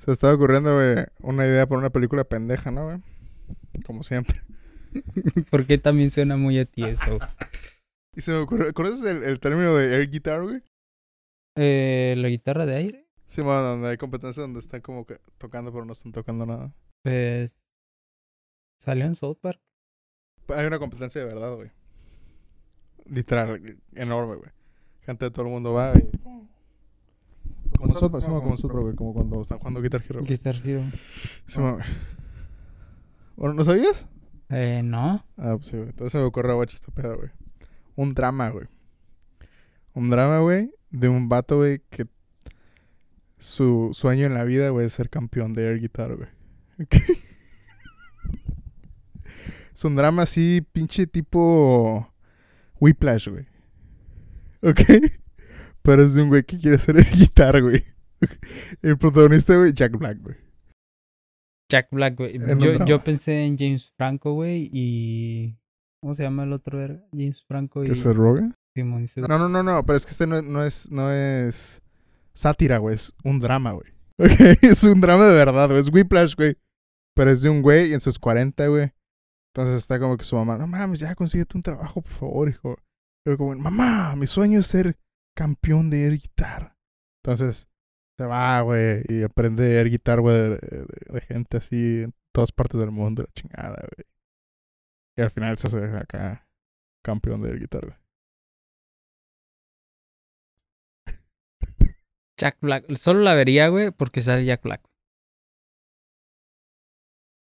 Se estaba ocurriendo, güey, una idea para una película pendeja, ¿no, güey? Como siempre. Porque también suena muy a ti eso. Y se me ocurrió, ¿conoces el, el término de air guitar, güey? Eh, la guitarra de aire, Sí, bueno, donde hay competencia donde están como que tocando pero no están tocando nada. pues salió en South Park. Hay una competencia de verdad, güey. Literal, enorme, güey. Gente de todo el mundo va y... Como nosotros, sí, como nosotros, güey, como cuando están jugando Guitar Hero. Guitar Hero. Sí. Bueno, ¿no sabías? Eh, no. Ah, pues sí, güey. Entonces se me ocurrió, güey, esta pedo, güey. Un drama, güey. Un drama, güey, de un vato, güey, que su sueño en la vida, güey, es ser campeón de air guitar, güey. Ok. es un drama así, pinche tipo Whiplash, güey. ¿Ok? Pero es de un güey que quiere ser air guitar, güey. El protagonista, güey, Jack Black, güey. Jack Black, güey. Yo, yo pensé en James Franco, güey, y... ¿Cómo se llama el otro? James Franco y... ¿Que se roga? Simón y Seth- No, no, no, no, pero es que este no, no es, no es sátira, güey, es un drama, güey. Ok, es un drama de verdad, güey, es Whiplash, güey. Pero es de un güey en sus 40, güey. Entonces está como que su mamá, no mames, ya consíguete un trabajo, por favor, hijo. Pero como, mamá, mi sueño es ser campeón de air guitar. Entonces se va, güey, y aprende air guitar, güey, de, de- de gente así en todas partes del mundo, la chingada, güey. Y al final se hace acá campeón de air guitar, güey. Jack Black. Solo la vería, güey, porque sale Jack Black.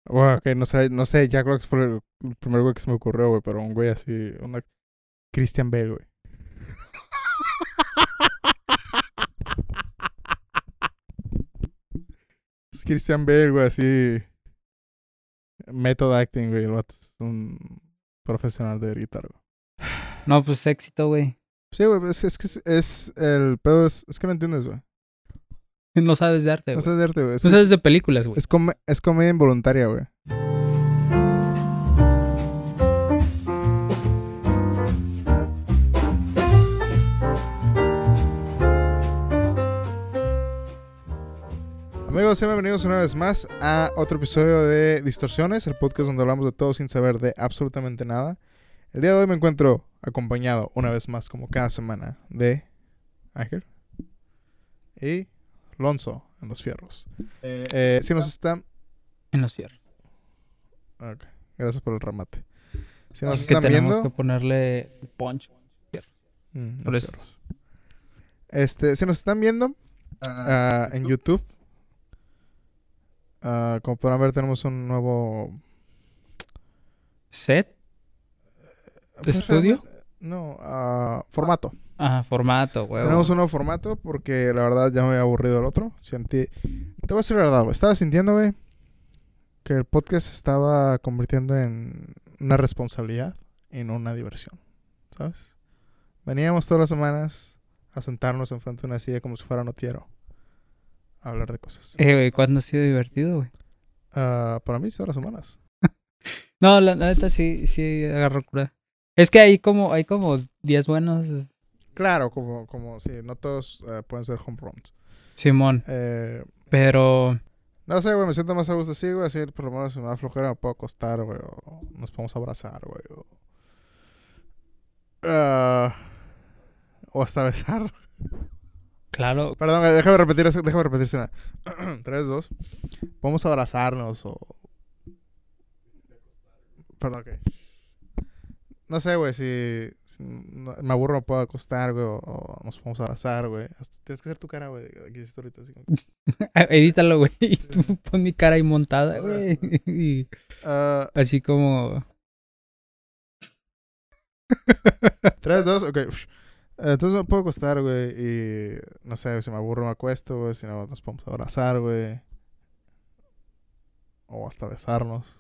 Bueno, ok, no sé, no sé, Jack Black fue el, el primer güey que se me ocurrió, güey, pero un güey así, una Christian Bale, güey. Es Christian Bale, güey, así. Method acting, güey, el vato es un profesional de guitarra, güey. No, pues éxito, güey. Sí, güey, es, es que es, es el pedo, es, es que no entiendes, güey. No sabes de arte, No güey. sabes de arte, güey. No sabes de películas, güey. Es, come- es comedia involuntaria, güey. Amigos, sean bienvenidos una vez más a otro episodio de Distorsiones, el podcast donde hablamos de todo sin saber de absolutamente nada. El día de hoy me encuentro acompañado una vez más, como cada semana, de Ángel y Lonzo en los fierros. Eh, si nos están... En los fierros. Ok, gracias por el remate. Si nos Es que tenemos viendo... que ponerle punch. Mm, los fierros. Este, si nos están viendo ah, en YouTube, ah, como podrán ver, tenemos un nuevo Set. pues, ¿Estudio? No, ah, formato. Ajá, formato, güey. Tenemos un nuevo formato porque la verdad ya me había aburrido el otro. Sentí... Te voy a decir la verdad, güey. Estaba sintiendo, güey, que el podcast se estaba convirtiendo en una responsabilidad y no una diversión. ¿Sabes? Veníamos todas las semanas a sentarnos enfrente de una silla como si fuera notiero. A hablar de cosas. Eh, güey, ¿cuándo ha sido divertido, güey? Ah, para mí, todas las semanas. No, la, la neta sí, sí agarró cura. Es que hay como, hay como 10 buenos. Claro, como, como, sí, no todos eh, pueden ser home runs. Simón. Eh, Pero. No sé, güey, me siento más a gusto así, güey. Así por lo menos si me da flojera me puedo acostar, güey. O nos podemos abrazar, güey. O, Ah, o hasta besar. Claro. Perdón, güey, déjame repetir eso, déjame repetir eso. Tres, dos. Podemos abrazarnos o... Perdón, ok. No sé, güey, si, si no- me aburro me puedo acostar, güey, o, o nos podemos abrazar, güey. Tienes que hacer tu cara, güey, que hiciste ahorita. Así como... Edítalo, güey. y Pon mi cara ahí montada, güey. Y Ah, así como. Tres, dos, ok. Entonces me puedo acostar, güey, y no sé, si me aburro me acuesto, güey, si no nos podemos abrazar, güey. O hasta besarnos.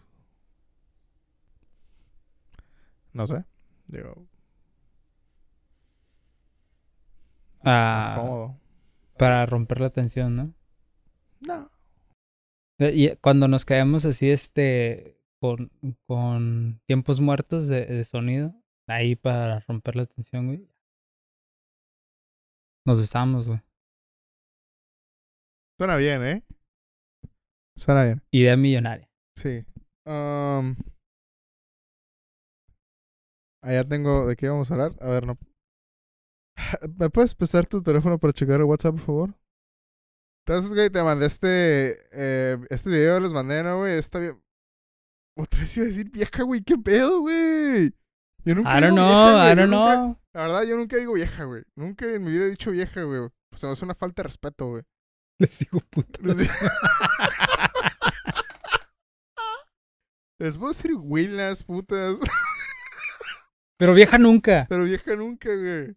No sé. Digo, más ah, cómodo. para romper la tensión, ¿no? No. Eh, Y cuando nos caemos así, este. Con, con tiempos muertos de, de sonido. Ahí para romper la tensión, güey. Nos besamos, güey. Suena bien, ¿eh? Suena bien. Idea millonaria. Sí. Um, allá tengo. ¿De qué vamos a hablar? A ver, no. ¿Me puedes prestar tu teléfono para checar el WhatsApp, por favor? Entonces, güey, te mandé este. Eh, este video, los mandé, ¿no, güey? Está bien. Otra vez iba a decir vieja, güey. ¿Qué pedo, güey? Yo nunca I don't know, vieja, I don't know. La verdad, yo nunca digo vieja, güey. Nunca en mi vida he dicho vieja, güey. O sea, es una falta de respeto, güey. Les digo puto. Les puedo decir güilas, putas. Pero vieja nunca. Pero vieja nunca, güey.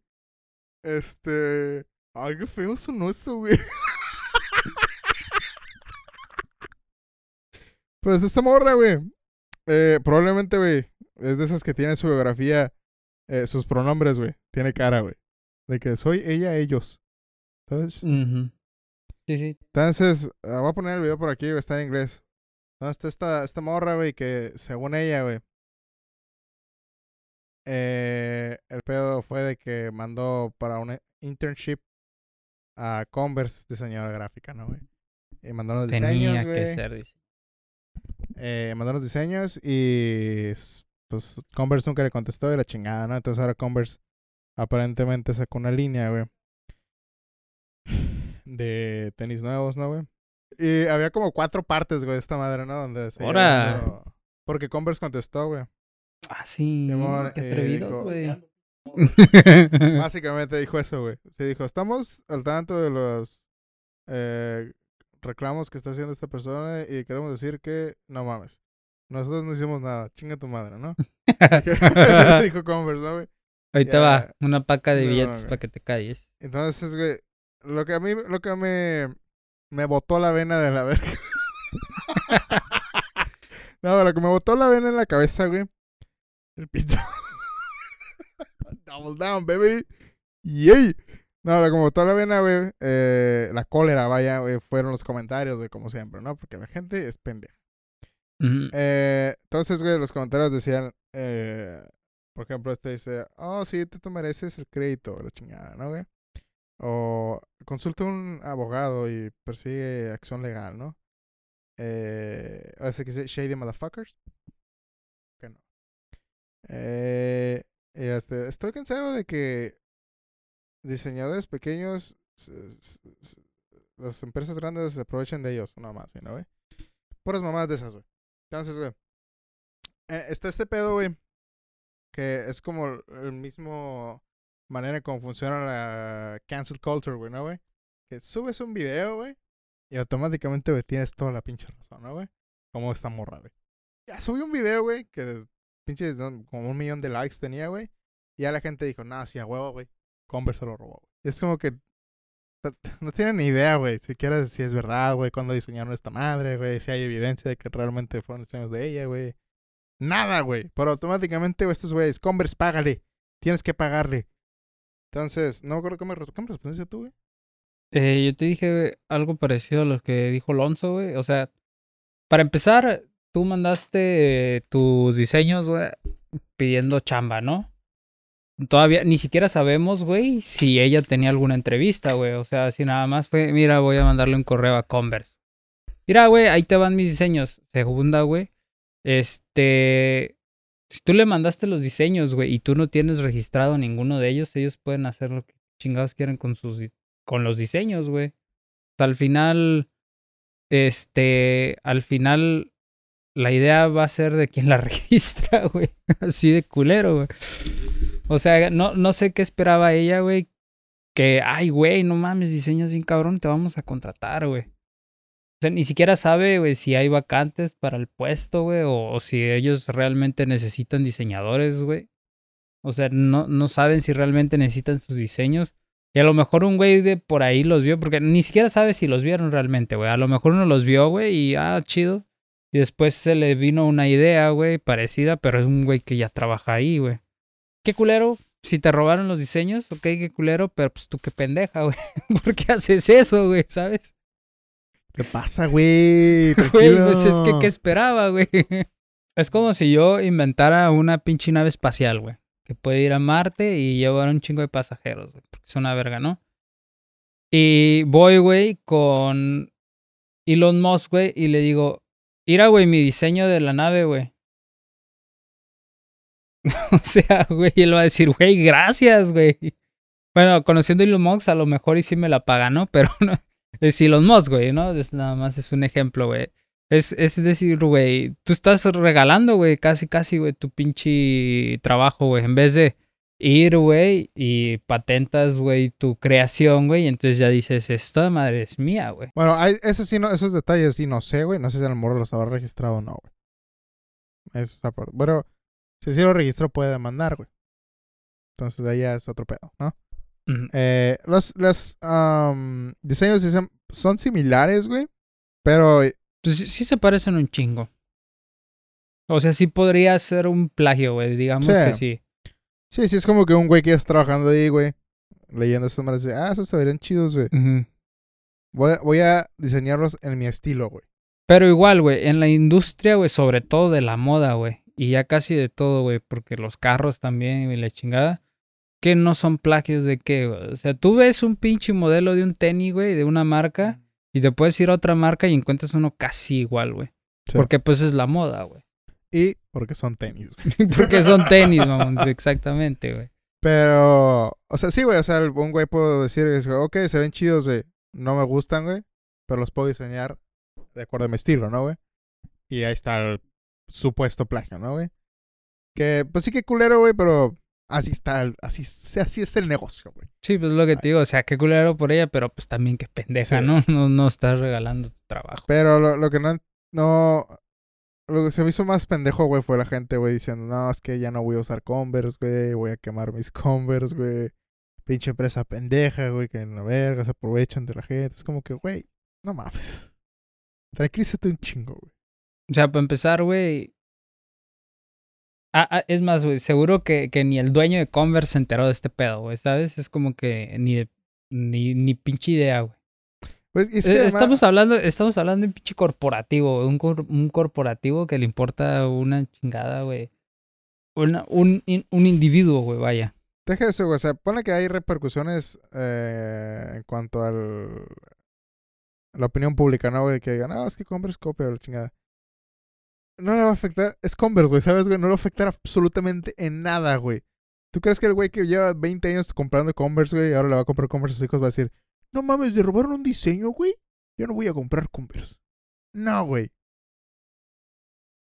Este. Ay, qué feo sonó eso, güey. pues esta morra, güey. Eh, probablemente, güey. Es de esas que tiene su biografía. Eh, sus pronombres, güey. Tiene cara, güey. De que soy ella, ellos. ¿Sabes? Sí, sí. Entonces, ah, voy a poner el video por aquí, güey, está en inglés. Entonces, está esta, esta morra, güey, que según ella, güey, eh, el pedo fue de que mandó para una internship a Converse, diseñadora gráfica, ¿no, güey? Y mandó los Tenía diseños, que güey. ser, dice. Eh, mandó los diseños y pues Converse nunca le contestó y la chingada, ¿no? Entonces ahora Converse aparentemente sacó una línea, güey. De tenis nuevos, ¿no, güey? Y había como cuatro partes, güey, de esta madre, ¿no? Donde se Ora. Porque Converse contestó, güey. Ah, sí. Simón, Qué eh, atrevidos, güey. Básicamente dijo eso, güey. Se dijo, estamos al tanto de los eh, reclamos que está haciendo esta persona y queremos decir que no mames. Nosotros no hicimos nada. Chinga tu madre, ¿no? dijo Converse, ¿no, güey? Ahí te va, una paca de No, billetes para que te calles. Entonces, güey, lo que a mí, lo que me, me botó la vena de la verga. no, lo que me botó la vena en la cabeza, güey. El pito. Double down, baby. Yay. No, lo que me botó la vena, güey. eh, la cólera, vaya, güey, fueron los comentarios, güey, como siempre, ¿no? Porque la gente es pendeja. Eh, entonces, güey, los comentarios decían, eh, por ejemplo, este dice, oh, sí, tú te mereces el crédito, la chingada, ¿no, güey? O consulta a un abogado y persigue acción legal, ¿no? Eh, así que dice, shady motherfuckers. Que no. Eh, y este, estoy cansado de que diseñadores pequeños, las empresas grandes se aprovechen de ellos, nada más, ¿no, güey? Puras mamás de esas, güey. Entonces, güey. eh, está este pedo, güey. Que es como el- mismo manera como funciona la cancel culture, güey, ¿no, güey? Que subes un video, güey. Y automáticamente, güey, tienes toda la pinche razón, ¿no, güey? Como esta morra, güey. Ya subí un video, güey, que pinches como un millón de likes tenía, güey. Y ya la gente dijo, no, sí, a huevo, güey. Converse se lo robó, güey. Es como que no tienen ni idea, güey, siquiera si es verdad, güey, cuándo diseñaron esta madre, güey, si hay evidencia de que realmente fueron diseños de ella, güey. Nada, güey. Pero automáticamente, güey, estos güeyes, Converse, págale. Tienes que pagarle. Entonces, no me acuerdo cómo me, respondiste tú, güey. Eh, yo te dije algo parecido a lo que dijo Alonso, güey. O sea, para empezar, tú mandaste tus diseños, güey, pidiendo chamba, ¿no? Todavía ni siquiera sabemos, güey, si ella tenía alguna entrevista, güey. O sea, si nada más fue, mira, voy a mandarle un correo a Converse. Mira, güey, ahí te van mis diseños. Segunda, güey. Este. Si tú le mandaste los diseños, güey, y tú no tienes registrado ninguno de ellos, ellos pueden hacer lo que chingados quieren con sus con los diseños, güey. O sea, al final, este, al final, la idea va a ser de quien la registra, güey. Así de culero, güey. O sea, no, no sé qué esperaba ella, güey. Que, ay, güey, no mames, diseños bien cabrón, te vamos a contratar, güey. O sea, ni siquiera sabe, güey, si hay vacantes para el puesto, güey, o, o si ellos realmente necesitan diseñadores, güey. O sea, no, no saben si realmente necesitan sus diseños. Y a lo mejor un güey de por ahí los vio, porque ni siquiera sabe si los vieron realmente, güey. A lo mejor uno los vio, güey, y ah, chido. Y después se le vino una idea, güey, parecida, pero es un güey que ya trabaja ahí, güey. Qué culero. Si te robaron los diseños, ok, qué culero, pero pues tú qué pendeja, güey. ¿Por qué haces eso, güey? ¿Sabes? ¿Qué pasa, güey? Güey, pues es que, ¿qué esperaba, güey? Es como si yo inventara una pinche nave espacial, güey. Que puede ir a Marte y llevar un chingo de pasajeros, güey. Porque es una verga, ¿no? Y voy, güey, con Elon Musk, güey, y le digo, mira, güey, mi diseño de la nave, güey. o sea, güey, él va a decir, güey, gracias, güey. Bueno, conociendo a Elon Musk, a lo mejor y sí me la paga, ¿no? Pero no, es Elon Musk, güey, ¿no? Nada más es un ejemplo, güey. Es, decir, güey, tú estás regalando, güey, casi, casi, güey, tu pinche trabajo, güey. En vez de ir, güey, y patentas, güey, tu creación, güey, y entonces ya dices, esta madre es mía, güey. Bueno, eso sí, no, esos detalles sí no sé, güey. No sé si el morro los habrá registrado o no, güey. Eso está por... Bueno, si sí lo registró puede demandar, güey. Entonces ahí ya es otro pedo, ¿no? Eh, los los am, diseños son, similares, güey. Pero Pues sí, sí se parecen un chingo. O sea, sí podría ser un plagio, güey, digamos Sí. que sí. sí, sí es como que un güey que está trabajando ahí, güey. Leyendo estos dice, ah, esos se verían chidos, güey. Ujú. Voy, a- voy a diseñarlos en mi estilo, güey. Pero igual, güey, en la industria, güey, sobre todo de la moda, güey. Y ya casi de todo, güey, porque los carros también y la chingada. Que no son plagios de qué, güey. O sea, tú ves un pinche modelo de un tenis, güey, de una marca, y te puedes ir a otra marca y encuentras uno casi igual, güey. Sí. Porque pues es la moda, güey. Y porque son tenis, güey. porque son tenis, mamón. Exactamente, güey. Pero, o sea, sí, güey. O sea, un güey puedo decir, ok, se ven chidos, güey. No me gustan, güey. Pero los puedo diseñar de acuerdo a mi estilo, ¿no, güey? Y ahí está el supuesto plagio, ¿no, güey? Que, pues sí que culero, güey, pero así está, así, así es el negocio, güey. Sí, pues lo que te digo, o sea, qué culero por ella, pero pues también qué pendeja, Sí. ¿no? ¿no? No estás regalando tu trabajo. Pero lo, lo que no, no, lo que se me hizo más pendejo, güey, fue la gente, güey, diciendo, no, es que ya no voy a usar Converse, güey, voy a quemar mis Converse, güey. Pinche empresa pendeja, güey, que en la verga se aprovechan de la gente. Es como que, güey, no mames. Tranquilízate un chingo, güey. O sea, para empezar, güey. Ah, ah, es más, güey, seguro que, que ni el dueño de Converse se enteró de este pedo, güey, ¿sabes? Es como que ni de- ni, ni pinche idea, güey. Pues, es Eh, además- estamos hablando, estamos hablando de un pinche corporativo, güey, un, cor- un corporativo que le importa una chingada, güey. Una- un, un individuo, güey, vaya. Deja eso, güey. O sea, pone que hay repercusiones eh, en cuanto al la opinión pública, ¿no, güey? Que digan, no, es que Converse copia la chingada. No le va a afectar. Es Converse, güey, ¿sabes, güey? No le va a afectar absolutamente en nada, güey. ¿Tú crees que el güey que lleva 20 años comprando Converse, güey, y ahora le va a comprar Converse a sus hijos, va a decir, no mames, le robaron un diseño, güey? Yo no voy a comprar Converse. No, güey.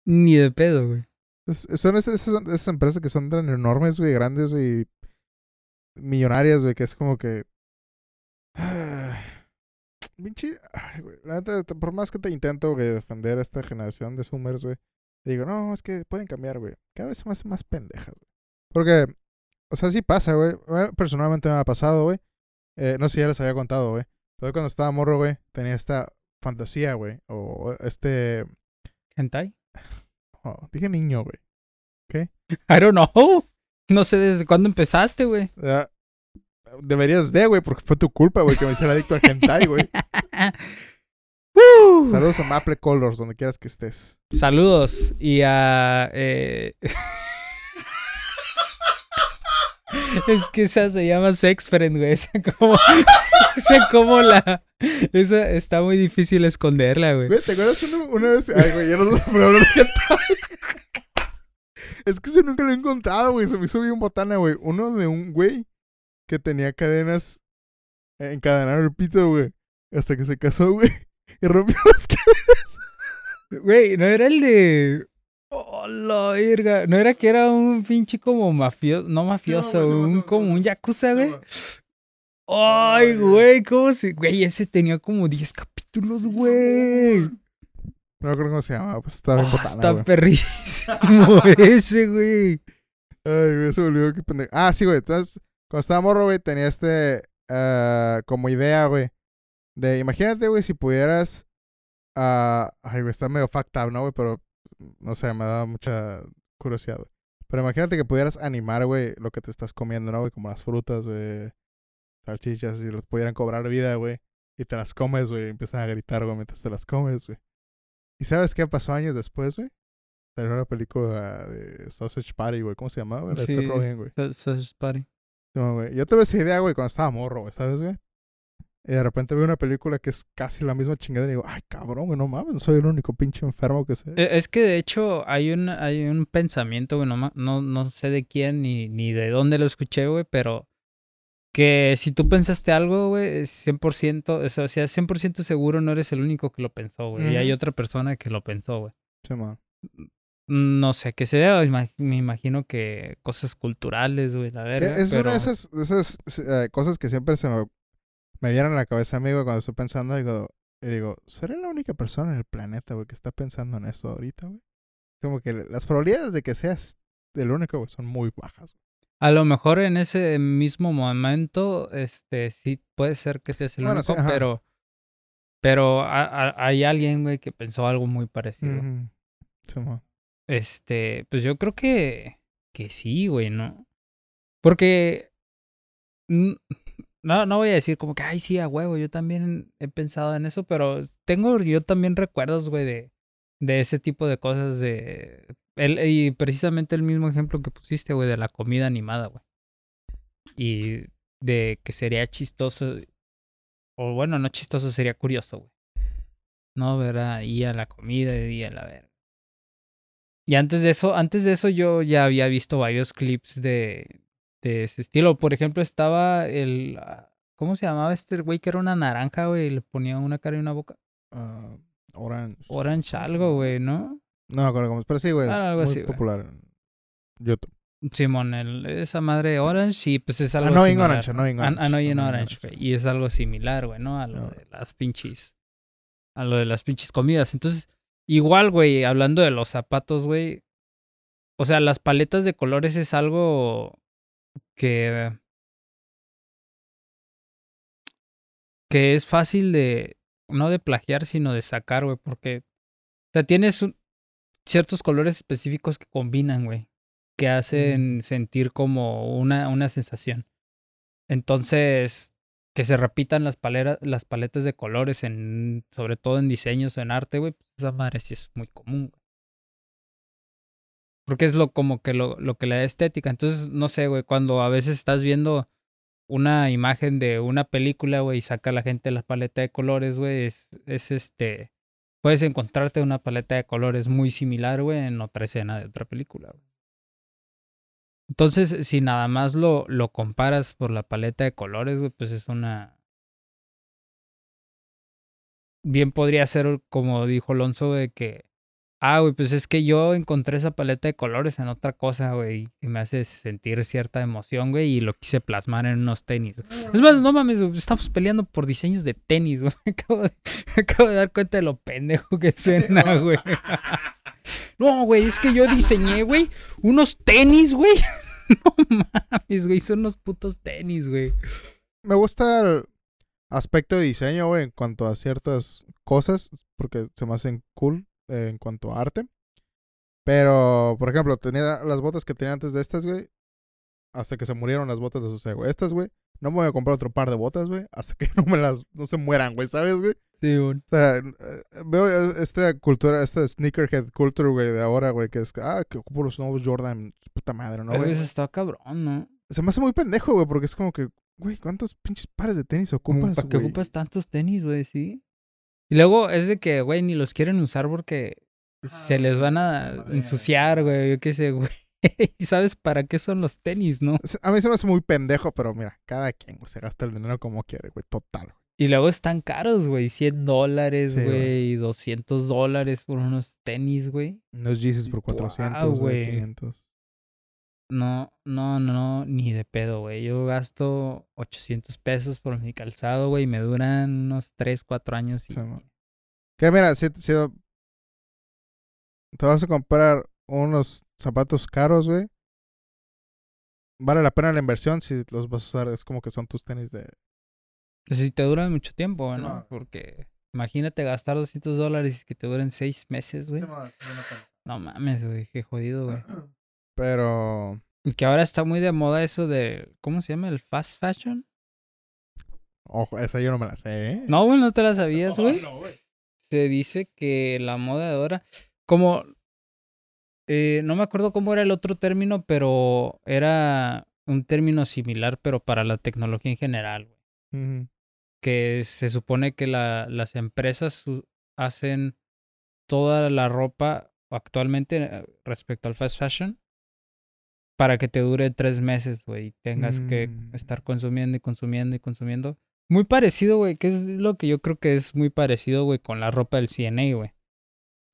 Ni de pedo, güey. Es- son esas, esas- esas empresas que son tan enormes, güey, grandes, güey, millonarias, güey, que es como que... Pinche... la neta, por más que te intento, güey, defender a esta generación de Zoomers, güey, digo, no, es que pueden cambiar, güey. Cada vez se me hacen más pendejas, güey. Porque, o sea, sí pasa, güey. Personalmente me ha pasado, güey. Eh, no sé si ya les había contado, güey. Pero cuando estaba morro, güey, tenía esta fantasía, güey. O este... ¿Hentai? oh, dije niño, güey. I don't know. No sé desde cuándo empezaste, güey. Ah, deberías de, güey, porque fue tu culpa, güey, que me hiciera adicto al hentai, güey. Uh. Saludos a Maple Colors, donde quieras que estés. Saludos y a... eh, es que esa se llama Sex Friend, güey. Esa como, esa como la... Esa está muy difícil esconderla, güey. Güey, ¿te acuerdas una, una vez? Ay, güey, ya no sé por hablar de. Es que eso nunca lo he encontrado, güey. Se me hizo bien botana, güey. Uno de un güey que tenía cadenas eh, encadenado el pito, güey. Hasta que se casó, güey. Y rompió las cadenas. Güey, no era el de... Oh, la verga. No era que era un pinche como mafioso, no mafioso, sí, un sí, como sí. un yakuza, güey. Ay, güey, ¿cómo se...? Güey, ese tenía como 10 capítulos, güey. No me acuerdo cómo se llama, pues estaba bien Oh, botana, está güey. perrísimo ese, güey. Ay, güey, se me olvidó qué pendejo. Ah, sí, güey. Entonces, cuando estaba morro, güey, tenía este. ah, como idea, güey. De imagínate, güey, si pudieras. ah, ay, güey, está medio fucked up, ¿no, güey? Pero. No sé, me daba mucha curiosidad, güey. Pero imagínate que pudieras animar, güey, lo que te estás comiendo, ¿no, güey? Como las frutas, güey. Salchichas, y los pudieran cobrar vida, güey. Y te las comes, güey. Empiezan a gritar, güey, mientras te las comes, güey. ¿Y sabes qué pasó años después, güey? Salió una película de Sausage Party, güey. ¿Cómo se llamaba, güey? Sí. Sausage Party. No, güey. Yo tuve esa idea, güey, cuando estaba morro, güey, ¿sabes, güey? Y de repente veo una película que es casi la misma chingada y digo, ay, cabrón, güey, no mames, soy el único pinche enfermo que sé. E- Es que de hecho hay un, hay un pensamiento, güey, no, no, no sé de quién ni, ni de dónde lo escuché, güey, pero que si tú pensaste algo, güey, es 100%, o sea, si es 100% seguro no eres el único que lo pensó, güey, y hay otra persona que lo pensó, güey. Sí, man. No sé qué sea, ima- me imagino que cosas culturales, güey, la Que verga, es pero... una de esas, de esas eh, cosas que siempre se me, me vienen a la cabeza a mí, güey, cuando estoy pensando, digo, y digo, ¿seré la única persona en el planeta, güey, que está pensando en eso ahorita, güey? Como que las probabilidades de que seas el único, güey, son muy bajas. güey. A lo mejor en ese mismo momento, este, sí puede ser que seas el Bueno, único, pero, pero a- a- hay alguien, güey, que pensó algo muy parecido. Sí, man. Este, pues yo creo que, que sí, güey, ¿no? Porque, mm, no, no voy a decir como que, ay, sí, a huevo, yo también he pensado en eso, pero tengo yo también recuerdos, güey, de, de ese tipo de cosas, de, y precisamente el mismo ejemplo que pusiste, güey, de la comida animada, güey. Y de que sería chistoso, o bueno, no chistoso, sería curioso, güey. No, ver ahí a la comida y a la verga. Y antes de eso, antes de eso yo ya había visto varios clips de, de ese estilo. Por ejemplo, estaba el... ah, ¿Cómo se llamaba este güey que era una naranja, güey? Y le ponía una cara y una boca. Ah, Orange. Orange ¿Cómo se algo, güey, ¿no? No me acuerdo cómo es, pero sí, güey. Ah, algo muy así, güey. popular en YouTube. Simón, el- esa madre Orange, y pues es algo Annoying similar. Orange, Annoying An- Orange, Annoying Annoying Orange, güey. Y es algo similar, güey, ¿no? A lo Ah. de las pinches. A lo de las pinches comidas. Entonces, igual, güey, hablando de los zapatos, güey. O sea, las paletas de colores es algo que. que es fácil de. no de plagiar, sino de sacar, güey. Porque. O sea, tienes un- ciertos colores específicos que combinan, güey. Que hacen sentir como una, una sensación. Entonces, que se repitan las, palera- las paletas de colores, en, sobre todo en diseños o en arte, güey, pues esa madre sí es muy común. Porque es lo como que lo, lo que le da estética. Entonces, no sé, güey, cuando a veces estás viendo una imagen de una película, güey, y saca la gente la paleta de colores, güey, es, es este. Puedes encontrarte una paleta de colores muy similar, güey, en otra escena de otra película, güey. Entonces, si nada más lo, lo comparas por la paleta de colores, güey, pues es una. Bien podría ser, como dijo Alonso, de que. Ah, güey, pues es que yo encontré esa paleta de colores en otra cosa, güey, que me hace sentir cierta emoción, güey, y lo quise plasmar en unos tenis. güey. Es más, no mames, güey, estamos peleando por diseños de tenis, güey. Acabo de, acabo de dar cuenta de lo pendejo que suena, güey. No, güey, es que yo diseñé, güey, unos tenis, güey. No mames, güey, son unos putos tenis, güey. Me gusta el aspecto de diseño, güey, en cuanto a ciertas cosas, porque se me hacen cool eh, en cuanto a arte. Pero, por ejemplo, tenía las botas que tenía antes de estas, güey. Hasta que se murieron las botas de José, güey. Estas, güey. No me voy a comprar otro par de botas, güey. Hasta que no me las, no se mueran, güey, ¿sabes, güey? Sí, güey. O sea, eh, veo esta cultura, esta sneakerhead culture, güey, de ahora, güey, que es, ah, que ocupo los nuevos Jordan, puta madre, ¿no, Pero güey? eso está cabrón, ¿no? Se me hace muy pendejo, güey, porque es como que, güey, ¿cuántos pinches pares de tenis ocupas, ¿Para qué ocupas tantos tenis, güey? Sí. Y luego es de que, güey, ni los quieren usar porque se les van a ensuciar, güey. Yo qué sé, güey. ¿Y sabes para qué son los tenis, no? A mí se me hace muy pendejo, pero mira, cada quien, se gasta el dinero como quiere, güey, total. güey. Y luego están caros, güey. 100 dólares, Sí, güey. güey. y 200 dólares por unos tenis, güey. Unos Yeezys por Guau, 400, güey, güey. 500. No, no, no, ni de pedo, güey. Yo gasto 800 pesos por mi calzado, güey. Y me duran unos 3, 4 años. Y... Sí. Que mira, si, si te vas a comprar unos zapatos caros, güey, vale la pena la inversión si los vas a usar, es como que son tus tenis de... Si te duran mucho tiempo, Sí, ¿no? man. Porque imagínate gastar 200 dólares y que te duren 6 meses, güey. No mames, güey. Qué jodido, güey. Pero... Y que ahora está muy de moda eso de. ¿Cómo se llama? ¿El fast fashion? Ojo, esa yo no me la sé, ¿eh? No, güey, no te la sabías, güey. no, güey. Se dice que la moda de ahora. Como. Eh, no me acuerdo cómo era el otro término, pero era un término similar, pero para la tecnología en general, güey. Que se supone que la, las empresas hacen toda la ropa actualmente eh, respecto al fast fashion para que te dure tres meses, güey, y tengas que Mm. estar consumiendo y consumiendo y consumiendo. Muy parecido, güey, que es lo que yo creo que es muy parecido, güey, con la ropa del CNA, güey.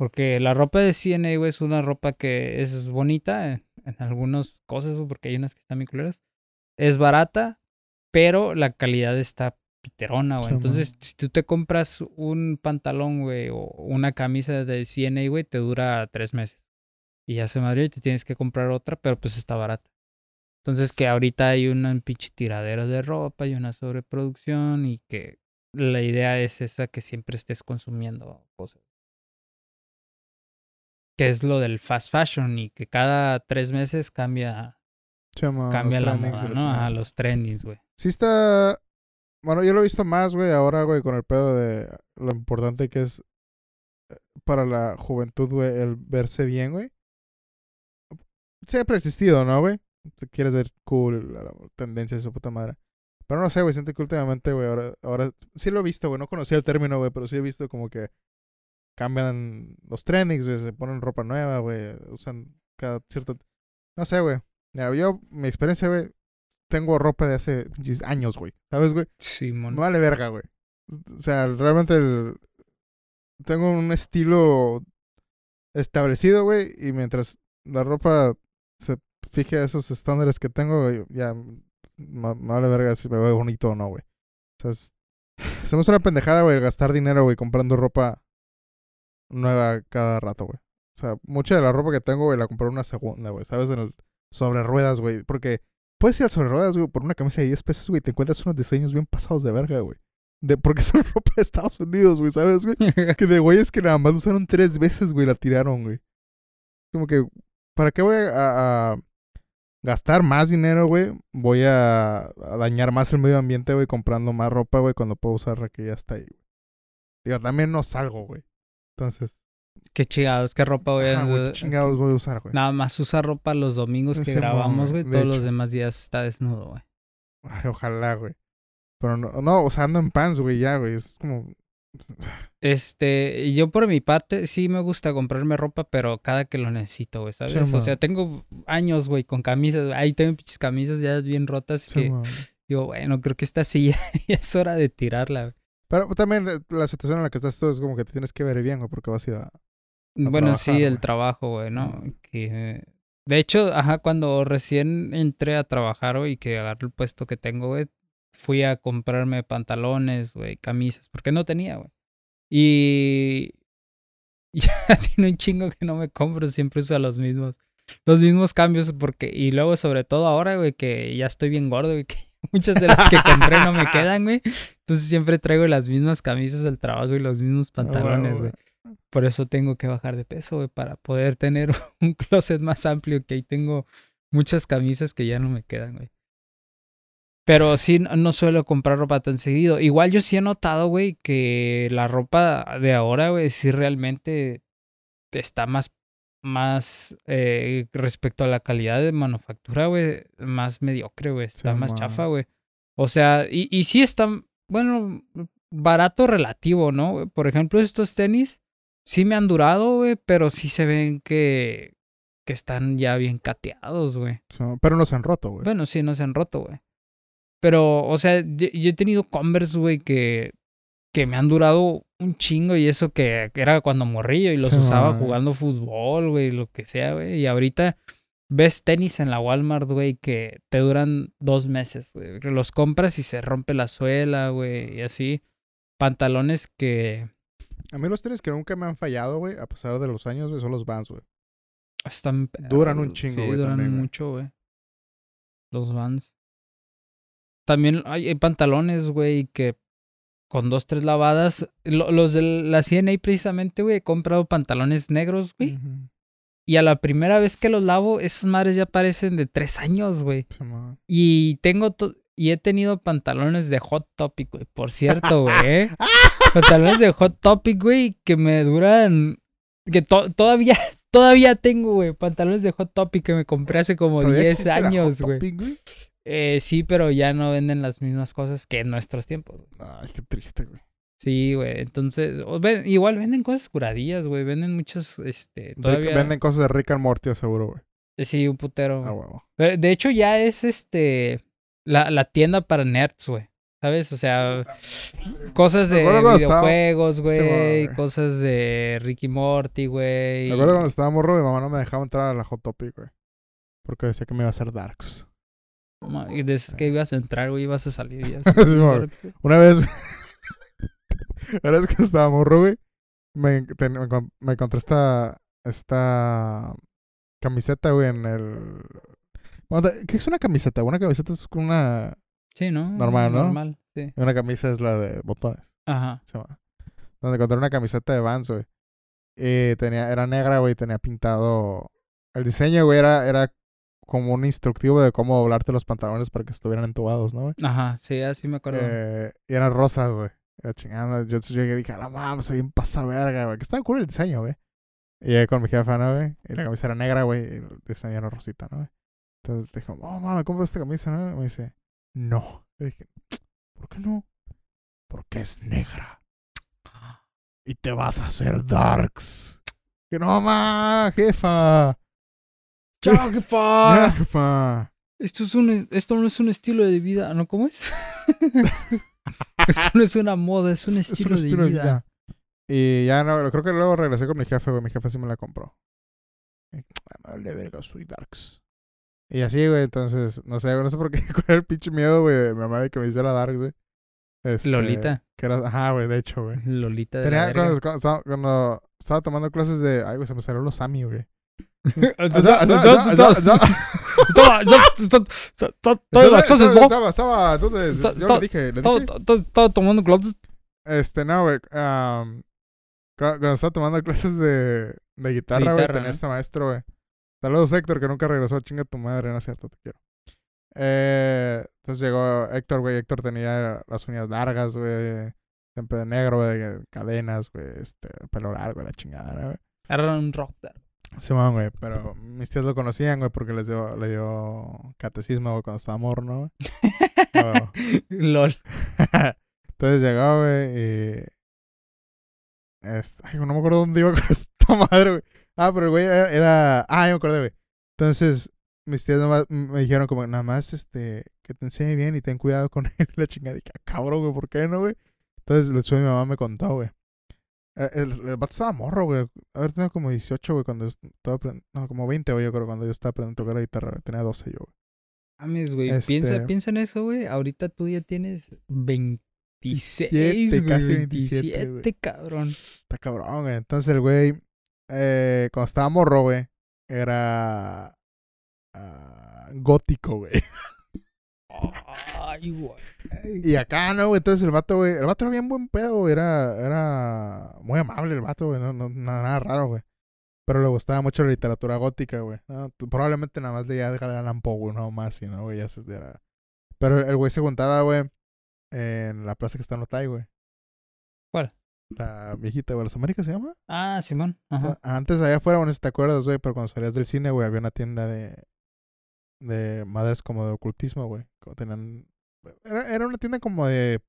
Porque la ropa de CNA, güey, es una ropa que es bonita en, en algunas cosas, porque hay unas que están muy culeras. Es barata, pero la calidad está piterona, güey. Sí, Entonces, si tú te compras un pantalón, güey, o una camisa de CNA, güey, te dura tres meses. Y ya se madrió y te tienes que comprar otra, pero pues está barata. Entonces, que ahorita hay una pinche tiradera de ropa y una sobreproducción y que la idea es esa que siempre estés consumiendo cosas. Que es lo del fast fashion y que cada tres meses cambia, cambia la moda, ¿no? A los trendings, güey. Sí está... Bueno, yo lo he visto más, güey, ahora, güey, con el pedo de lo importante que es eh, para la juventud, güey, el verse bien, güey. Siempre ha existido, ¿no, güey? Te quieres ver cool, la, la tendencia de su puta madre. Pero no sé, güey, siento que últimamente, güey, ahora, ahora sí lo he visto, güey, no conocía el término, güey, pero sí he visto como que cambian los trendings, güey, se ponen ropa nueva, güey, usan cada cierto... No sé, güey. Mira, yo, mi experiencia, güey, tengo ropa de hace años, güey. ¿Sabes, güey? Simón. Me vale verga, güey. O sea, realmente el- tengo un estilo establecido, güey. Y mientras la ropa se fije a esos estándares que tengo, güey, ya me, me vale verga si me veo bonito o no, güey. O sea, es- hacemos una pendejada, güey, gastar dinero, güey, comprando ropa nueva cada rato, güey. O sea, mucha de la ropa que tengo, güey, la compré una segunda, güey. ¿Sabes? En el sobre ruedas, güey. Porque puedes ir a sobre ruedas, güey, por una camisa de 10 pesos, güey. Te encuentras unos diseños bien pasados de verga, güey. De, porque son ropa de Estados Unidos, güey, ¿sabes, güey? Que de güeyes que nada más usaron tres veces, güey, la tiraron, güey. Como que, ¿para qué voy a, a gastar más dinero, güey? Voy a, a dañar más el medio ambiente, güey, comprando más ropa, güey, cuando puedo usar la que ya está ahí, güey. Digo, también no salgo, güey. Entonces, Qué chingados, qué ropa voy a güey, ¿qué chingados voy a usar, güey? Nada más usa ropa los domingos que grabamos, güey, Todos los demás días está desnudo, güey. Ay, ojalá, güey. Pero no, no, o sea, ando en pants, güey, ya, güey. Es como. Este, yo por mi parte sí me gusta comprarme ropa, pero cada que lo necesito, güey, ¿sabes? Sí, o sea, tengo años, güey, con camisas. güey. Ahí tengo pinches camisas ya bien rotas sí, que man. digo, bueno, creo que esta sí ya, ya es hora de tirarla, güey. Pero también eh, la situación en la que estás tú es como que te tienes que ver bien, güey, porque vas a ir a. Bueno, sí, el trabajo, güey, ¿no? Que de hecho, ajá, cuando recién entré a trabajar, güey, y que agarré el puesto que tengo, güey, fui a comprarme pantalones, güey, camisas, porque no tenía, güey. Y ya tiene un chingo que no me compro, siempre uso los mismos, los mismos cambios, porque, y luego sobre todo ahora, güey, que ya estoy bien gordo, güey, que muchas de las que compré no me quedan, güey. Entonces siempre traigo las mismas camisas del trabajo y los mismos Ah, pantalones, güey. Por eso tengo que bajar de peso, güey, para poder tener un closet más amplio, que ahí tengo muchas camisas que ya no me quedan, güey. Pero sí, no, no suelo comprar ropa tan seguido. Igual yo sí he notado, güey, que la ropa de ahora, güey, sí realmente está más, más eh, respecto a la calidad de manufactura, güey, más mediocre, güey. Está Sí, más man. chafa, güey. O sea, y, y sí está, bueno, barato relativo, ¿no? Por ejemplo, estos tenis sí me han durado, güey, pero sí se ven que, que están ya bien cateados, güey. So- pero no se han roto, güey. Bueno, sí, no se han roto, güey. Pero, o sea, yo, yo he tenido Converse, güey, que, que me han durado un chingo y eso que, era cuando morrillo y los Sí, usaba man. jugando fútbol, güey, lo que sea, güey. Y ahorita ves tenis en la Walmart, güey, que te duran dos meses, güey. Los compras y se rompe la suela, güey, y así. Pantalones que A mí los tenis que nunca me han fallado, güey, a pesar de los años, güey, son los Vans, güey. están... Duran un chingo, Sí, güey, duran también, mucho, güey. Los Vans. También hay, hay pantalones, güey, que con dos, tres lavadas. lo- los de la CNA, precisamente, güey, he comprado pantalones negros, güey. Ujú. Y a la primera vez que los lavo, esas madres ya parecen de tres años, güey. Y tengo y he tenido pantalones de Hot Topic, güey. Por cierto, güey. ¿eh? pantalones de Hot Topic, güey, que me duran. Que to- todavía, todavía tengo, güey. Pantalones de Hot Topic que me compré hace como ¿Todavía 10 existe la Hot años, güey. Eh, sí, pero ya no venden las mismas cosas que en nuestros tiempos. güey. Ay, qué triste, güey. Sí, güey. Entonces, o ven- igual venden cosas curadillas, güey. Venden muchas, este, Rick- todavía. Venden cosas de Rick and Morty, seguro, güey. Eh, Sí, un putero. Ah, güey. huevo. Pero, De hecho, ya es este la, la tienda para nerds, güey. ¿Sabes? O sea, cosas Me de acuerdo cuando estaba- videojuegos, Sí, güey. güey. cosas de Ricky Morty, güey. Me acuerdo cuando estaba morro, mi mamá no me dejaba entrar a la Hot Topic, güey. Porque decía que me iba a hacer darks. Y dices que ibas a entrar, güey, ibas a salir. ya. Sí, güey. Una vez, una vez que estaba morro, güey, me, ten- me, me encontré esta, esta camiseta, güey, en el... Te- ¿Qué es una camiseta? Una camiseta es una... Sí, ¿no? Normal, ¿no? Normal, sí. Una camisa es la de botones. Ajá. llama. Donde encontré una camiseta de Vans, güey. Y tenía, era negra, güey, tenía pintado... El diseño, güey, era, era como un instructivo de cómo doblarte los pantalones para que estuvieran entubados, ¿no, güey? Ajá, sí, así me acuerdo. Eh, y eran rosas, güey. Era chingada. Yo, llegué y dije, a la mamá, soy bien pasa verga, güey. Que estaba cool el diseño, güey. Y llegué con mi jefa, ¿no, güey? Y la camisa era negra, güey. Y el diseño era rosita, ¿no, güey? Entonces dijo, oh, mamá, ¿me compro esta camisa, no? Y me dice, no. Le dije, ¿por qué no? Porque es negra. Y te vas a hacer darks. Que no, mamá, jefa. ¡Chao, jefa! Esto, es un, esto no es un estilo de vida. ¿No? ¿Cómo es? esto no es una moda, es un Es estilo, un estilo de vida. Y ya no, creo que luego regresé con mi jefe, güey. Mi jefe sí me la compró. Y, "Ah, vale verga, soy Darks. Y así, güey, entonces, no sé, no sé por qué, cuál era el pinche miedo, güey, de mi mamá de que me hiciera Darks, güey. Este, Lolita. Que era, ajá, güey, de hecho, güey. Lolita de Tenía, la cuando, verga. cuando estaba, cuando estaba tomando clases de, ay, güey, se me salieron los Sami, güey. Todas las cosas, ¿no? Estaba, estaba, ¿dónde? Está- Yo está- le dije, le Estaba dije. estaba- estaba tomando clases. Este, no, güey. cuando estaba tomando clases de, de guitarra, güey, tenía este maestro, güey. Saludos, Héctor, que nunca regresó. Chinga tu madre, no es cierto, te quiero. Eh, entonces llegó Héctor, güey. Héctor tenía las uñas largas, güey. Siempre de negro, güey. de Cadenas, güey. Este, pelo largo, la chingada, ¿no, güey. Era un rockstar. Simón, güey. Pero mis tías lo conocían, güey, porque les dio, le dio catecismo, güey, cuando estaba morro, ¿no, güey? LOL. Entonces llegó, güey, y. Este, ay, no me acuerdo dónde iba con esta madre, güey. Ah, pero el güey era, era- Ah, ya me acordé, güey. Entonces, mis tías nomás me dijeron, como, nada más, este, que te enseñe bien y ten cuidado con él. La chingada, y dije, "Ah, cabrón, güey, ¿por qué no, güey? Entonces, después mi mamá me contó, güey. Eh, El, el vato estaba morro, güey. Haber tenido como 18, güey, cuando yo estaba aprendiendo. No, como 20, güey, yo creo, cuando yo estaba aprendiendo a tocar la guitarra. güey. Tenía 12 yo, güey. Mames, güey. Este- Piensa, piensa en eso, güey. Ahorita tú ya tienes 26, 27, güey. casi 27, 27, güey. cabrón. Está cabrón, güey. Entonces el güey, eh, cuando estaba morro, güey, era ah, gótico, güey. Ay, güey. Y acá, ¿no, güey? Entonces el vato, güey, el vato era bien buen pedo, güey. Era, era muy amable el vato, güey. No, no, nada, nada raro, güey. Pero le gustaba mucho la literatura gótica, güey. ¿no? Probablemente nada más leía Edgar Allan Poe, güey, no más, y no, güey, ya se era... Pero el güey se juntaba, güey, en la plaza que está en Otay, güey. ¿Cuál? La viejita, güey. ¿Las Américas se llama? Ah, Simón. Ajá. Antes allá afuera, bueno, si te acuerdas, güey, pero cuando salías del cine, güey, había una tienda de de madres como de ocultismo, güey. Como tenían era, era una tienda como de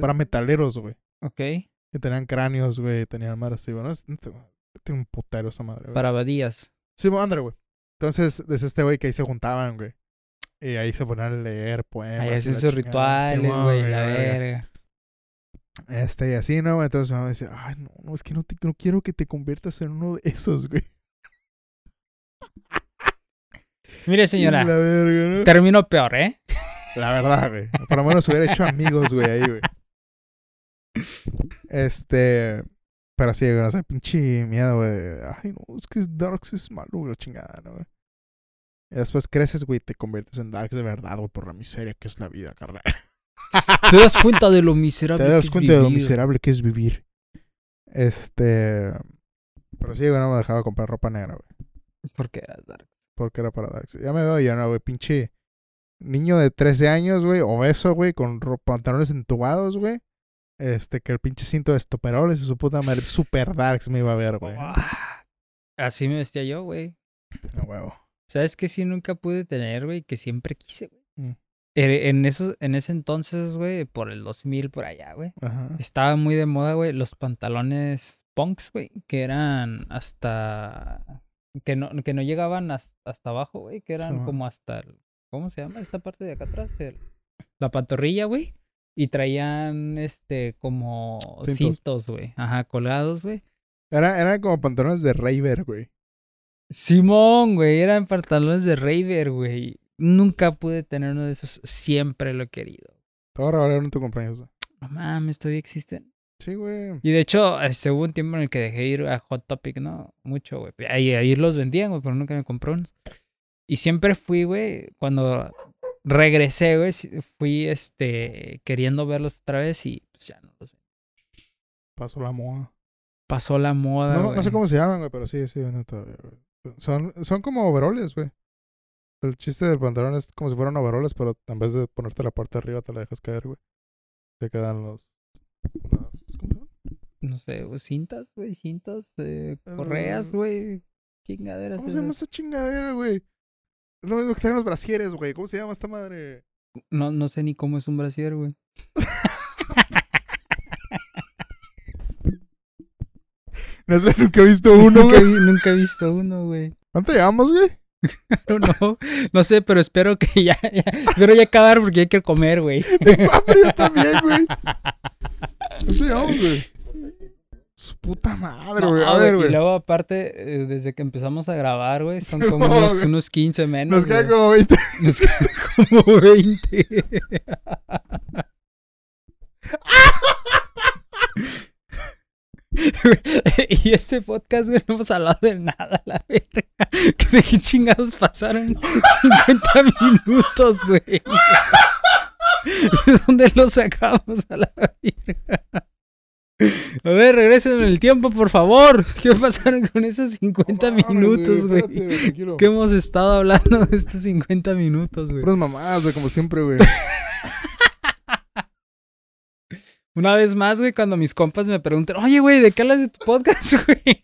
para metaleros, güey. Ok. Y tenían cráneos, güey, tenían madres así, bueno, es- tiene un putero esa madre, güey. Para abadías. Sí, ándale, güey. Entonces, desde este güey que ahí se juntaban, güey. Y ahí se ponían a leer poemas. Ahí la sus rituales, güey. La verga. Este, y así, ¿no? güey? Entonces mi mamá me decía, ay, no, no, es que no, te, no quiero que te conviertas en uno de esos, güey. Mire, señora. La verga, ¿no? Terminó peor, ¿eh? La verdad, güey. Por lo menos hubiera hecho amigos, güey, ahí, güey. Este. Pero sí, güey, o sea, pinche miedo, güey. Ay, no, es que Darks es malo, güey, la chingada, ¿no, güey? Y después creces, güey, y te conviertes en Darks de verdad, güey, por la miseria que es la vida, carnal. Te das cuenta de lo miserable Te que das es cuenta de lo miserable que es vivir. Este. Pero sí, güey, no me dejaba comprar ropa negra, güey. ¿Por qué eras dark? Porque era para Darks. Ya me veo yo, ¿no, güey? Pinche niño de 13 años, güey, obeso, güey, con pantalones entubados, güey. Este, que el pinche cinto de estoperoles y su puta madre. Super Darks me iba a ver, güey. Así me vestía yo, güey. A huevo. ¿Sabes qué sí nunca pude tener, güey? Que siempre quise, güey. Mm. Eh, En, esos, en ese entonces, güey, por el 2000, por allá, güey. Estaba muy de moda, güey, los pantalones punks, güey, que eran hasta... Que no, que no llegaban hasta, hasta abajo, güey, que eran como hasta... el- ¿Cómo se llama esta parte de acá atrás? El- la pantorrilla, güey. Y traían, este, como Cintos. güey. Ajá, colgados, güey. Era, eran como pantalones de Raver, güey. Simón, güey, eran pantalones de Raver, güey. Nunca pude tener uno de esos, siempre lo he querido. Ahora valieron tu cumpleaños, güey. No mames, todavía existen. Sí, güey. Y de hecho, este, hubo un tiempo en el que dejé ir a Hot Topic, ¿no? Mucho, güey. Ahí, ahí los vendían, güey, pero nunca me compré unos. Y siempre fui, güey, cuando regresé, güey, fui, este, queriendo verlos otra vez y pues ya no los vendí. Pasó la moda. Pasó la moda, No, güey. no sé cómo se llaman, güey, pero sí, sí, venden todavía, güey. Son, son como overoles, güey. El chiste del pantalón es como si fueran overoles, pero en vez de ponerte la parte de arriba, te la dejas caer, güey. Te quedan los. No sé, cintas, güey, cintas, eh, correas, Ah. güey, chingaderas. ¿Cómo se llama esa chingadera, güey? Es lo mismo que traen los brasieres, güey. ¿Cómo se llama esta madre? No, no sé ni cómo es un brasier, güey. No sé, nunca he visto uno, Nunca, güey. nunca he visto uno, güey. ¿Cuánto llevamos, güey? No, no sé, pero espero que ya, ya espero ya acabar porque hay que comer, güey. Pero yo también, güey. ¿Cuánto llevamos, güey? Su puta madre, No, güey. A güey, ver, Y güey. luego, aparte, eh, desde que empezamos a grabar, güey, son como no, unos, unos 15 menos. Nos quedan como 20. Nos quedan como 20. Güey, y este podcast, güey, no hemos hablado de nada, la verga. ¿Qué ¿De qué chingados pasaron 50 minutos, güey? ¿De dónde lo sacamos a la verga? A ver, regresen en el tiempo, por favor. ¿Qué pasaron con esos 50 No mames, minutos, güey? ¿Qué hemos estado hablando de estos 50 minutos, güey? Puras mamadas, güey, como siempre, güey. Una vez más, güey, cuando mis compas me preguntan, oye, güey, ¿de qué hablas de tu podcast, güey?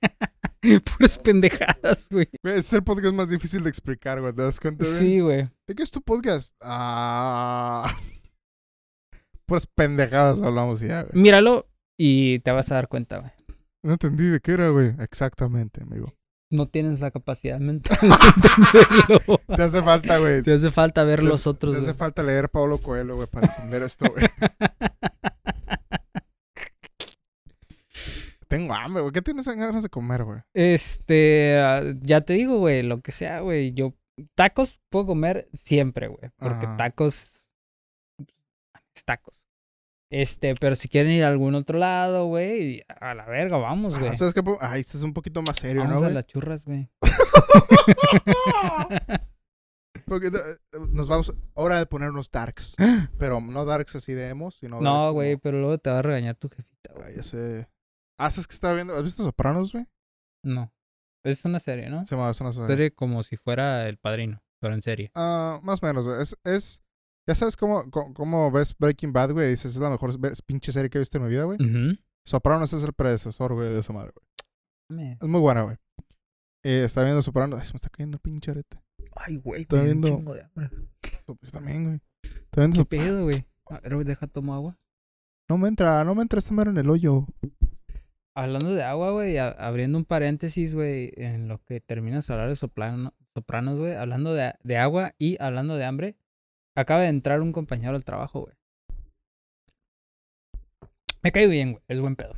Puras pendejadas, güey. Es el podcast más difícil de explicar, güey. ¿Te das cuenta, güey? Sí, güey. ¿De qué es tu podcast? Ah. Puras pendejadas hablamos ya, güey. Míralo y te vas a dar cuenta, güey. No entendí de qué era, güey. Exactamente, amigo. No tienes la capacidad mental de entenderlo. Te hace falta, güey. Te hace falta ver Te los otros, Te hace falta leer Pablo Coelho, güey, para entender esto, güey. Tengo hambre, güey. ¿Qué tienes ganas de comer, güey? Este, ah, ya te digo, güey, lo que sea, güey. Yo, tacos puedo comer siempre, güey. Porque Ajá. tacos, es tacos. Este, pero si quieren ir a algún otro lado, güey, a la verga, vamos, güey. Ah, ¿Sabes qué? Ay, este es un poquito más serio, Vamos ¿no, a güey? las churras, güey. Porque eh, nos vamos... Hora de ponernos darks. Pero no darks así de emos, sino... No, güey, como- pero luego te va a regañar tu jefita, güey. Ya sé... Ah, ¿sabes que estaba viendo? ¿Has visto Sopranos, güey? No. Es una serie, ¿no? Llama... Es una serie. Serie como si fuera el padrino, pero en serie. Ah, más o menos, güey. Es, es... Ya sabes cómo, cómo, cómo ves Breaking Bad, güey. Dices, es la mejor ves- pinche serie que he visto en mi vida, güey. Ujú. Sopranos es el predecesor, güey, de esa madre, güey. Es muy buena, güey. Eh, está viendo Sopranos. Ay, se me está cayendo el pinche arete. Ay, güey, Está un viendo- chingo de hambre. Yo también, güey. Está viendo ¿Qué pedo, güey? A ver, güey, deja tomo agua. No me entra, no me entra esta madre en el hoyo. Hablando de agua, güey, abriendo un paréntesis, güey, en lo que terminas de hablar de soprano, sopranos, güey, hablando de, de agua y hablando de hambre, acaba de entrar un compañero al trabajo, güey. Me cae bien, güey, es buen pedo.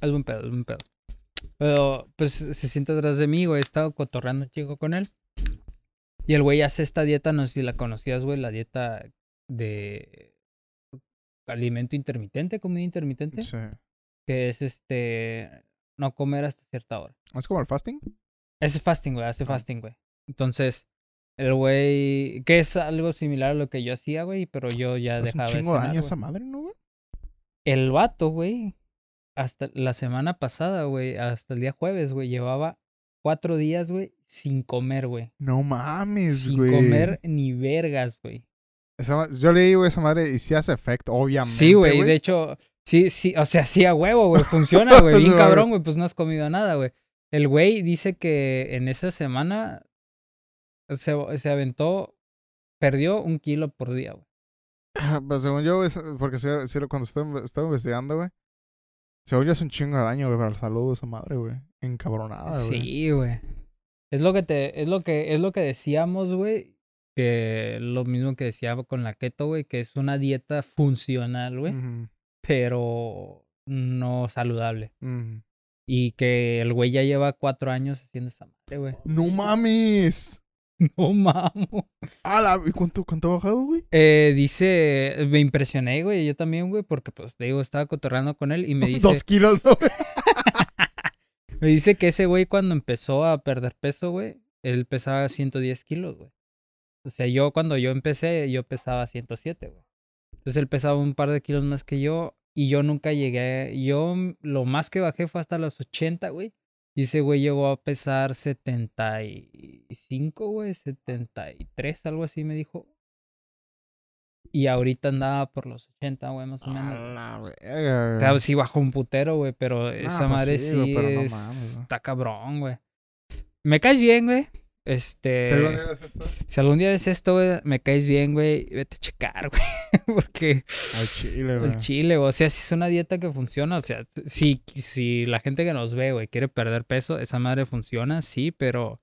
Es buen pedo, es buen pedo. Pero, pues, se sienta atrás de mí, güey, he estado cotorreando un chico con él. Y el güey hace esta dieta, no sé si la conocías, güey, la dieta de alimento intermitente, comida intermitente Sí. que es este no comer hasta cierta hora. ¿Es como el fasting? Ese fasting, güey, hace Ah. fasting, güey. Entonces, el güey, que es algo similar a lo que yo hacía, güey, pero yo ya Es un dejaba chingo de cenar, güey. esa madre, ¿no, güey? El vato, güey, hasta la semana pasada, güey, hasta el día jueves, güey, llevaba cuatro días, güey, sin comer, güey. No mames, Sin güey. comer ni vergas, güey. Yo leí, güey, esa madre y sí hace efecto, obviamente. Sí, güey, de hecho, sí, sí, o sea, sí a huevo, güey, funciona, güey, bien cabrón, güey, pues no has comido nada, güey. El güey dice que en esa semana se, se aventó perdió un kilo por día, güey. Pues según yo, es- porque sí, cuando estaba, estaba investigando, güey. Según yo es un chingo de daño, güey, para la salud de esa madre, güey. Encabronada, güey. Sí, güey. Es lo que te, es lo que, es lo que decíamos, güey. Que lo mismo que decía con la keto, güey, que es una dieta funcional, güey, pero no saludable. Y que el güey ya lleva cuatro años haciendo esa madre, güey. ¡No mames! No mamo. Ah, la- ¿y cuánto, cuánto ha bajado, güey? Eh, dice, me impresioné, güey, yo también, güey, porque pues te digo, estaba cotorreando con él y me dice, Dos kilos, ¿no? güey? me dice que ese güey cuando empezó a perder peso, güey, él pesaba 110 kilos, güey. O sea, yo cuando yo empecé, yo pesaba 107, güey. Entonces él pesaba un par de kilos más que yo y yo nunca llegué, yo lo más que bajé fue hasta los 80, güey. Y ese güey llegó a pesar 75, güey, 73, algo así me dijo. Y ahorita andaba por los 80, güey, más o menos. A la verga, O sea, güey. sí bajó un putero, güey, pero esa pues madre sí, sí, güey, pero no es- mames, está cabrón, güey. Me caes bien, güey. Este, ¿Si algún día ves esto? si algún día ves esto, güey, me caes bien, güey, vete a checar, güey. Porque Al chile, güey. el chile, güey, o sea, si es una dieta que funciona, o sea, si, si la gente que nos ve, güey, quiere perder peso, esa madre funciona, sí, pero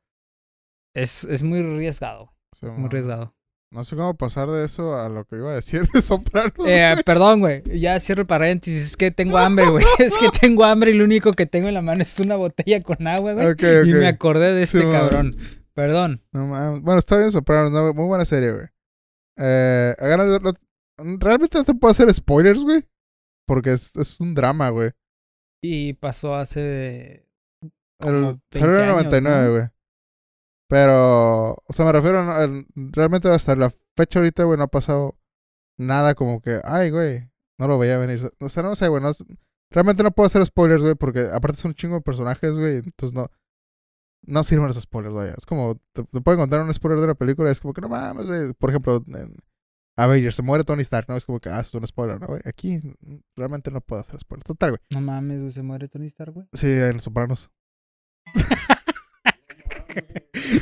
es, es muy arriesgado, Sí, muy arriesgado. No sé cómo pasar de eso a lo que iba a decir de Sopranos. Eh, perdón, güey. Ya cierro el paréntesis. Es que tengo hambre, güey. Es que tengo hambre y lo único que tengo en la mano es una botella con agua, güey. Ok, Y ok. me acordé de este Sí, man. Perdón. No mames. Bueno, está bien Sopranos, ¿no? muy buena serie, güey. Eh, realmente no te puedo hacer spoilers, güey. Porque es, es un drama, güey. Y pasó hace. El, salió en 20 el años, 99, ¿no? güey. Pero, o sea, me refiero, el- realmente hasta la fecha ahorita, güey, no ha pasado nada como que, ay, güey, no lo veía venir. O sea, no sé, güey, no, realmente no puedo hacer spoilers, güey, porque aparte son un chingo de personajes, güey, entonces no, no sirven los spoilers, güey. Es como, te, te pueden contar un spoiler de la película, es como que no mames, güey. Por ejemplo, en Avengers se muere Tony Stark, ¿no? Es como que, ah, es un spoiler, ¿no, güey? Aquí realmente no puedo hacer spoilers. Total, güey. No mames, güey. Se muere Tony Stark, güey. Sí, en Los Sopranos.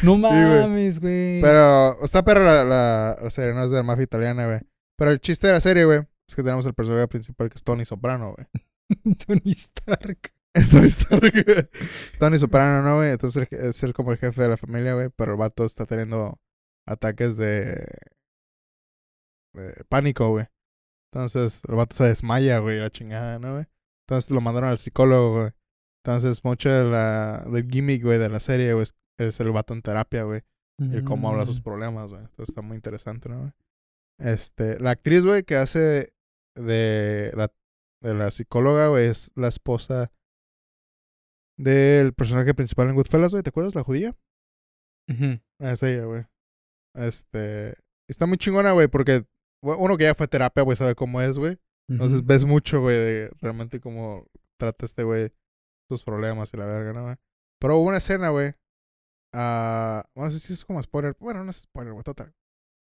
No mames, güey. Pero está perra la, la, la serie, no es de la mafia italiana, güey. Pero el chiste de la serie, güey, es que tenemos el personaje principal que es Tony Soprano, güey. Tony Stark. Es Tony Soprano, ¿no, güey? Entonces es el, como el jefe de la familia, güey. Pero el vato está teniendo ataques de, de pánico, güey. Entonces el vato se desmaya, güey, la chingada, ¿no, güey? Entonces lo mandaron al psicólogo, güey. Entonces mucho de la, del gimmick, güey, de la serie, güey, es, es el vato en terapia, güey. y el cómo habla sus Mm. problemas, güey. Entonces está muy interesante, ¿no, güey? Este, la actriz, güey, que hace de la, de la psicóloga, güey, es la esposa del personaje principal en Goodfellas, güey. ¿Te acuerdas? La judía. Ah, Es ella, güey. Este, está muy chingona, güey, porque uno que ya fue a terapia, güey, sabe cómo es, güey. Entonces ves mucho, güey, de realmente cómo trata este güey sus problemas y la verga, ¿no, güey? Pero hubo una escena, güey. ah no sé si es como spoiler. Bueno, no es spoiler, güey, total.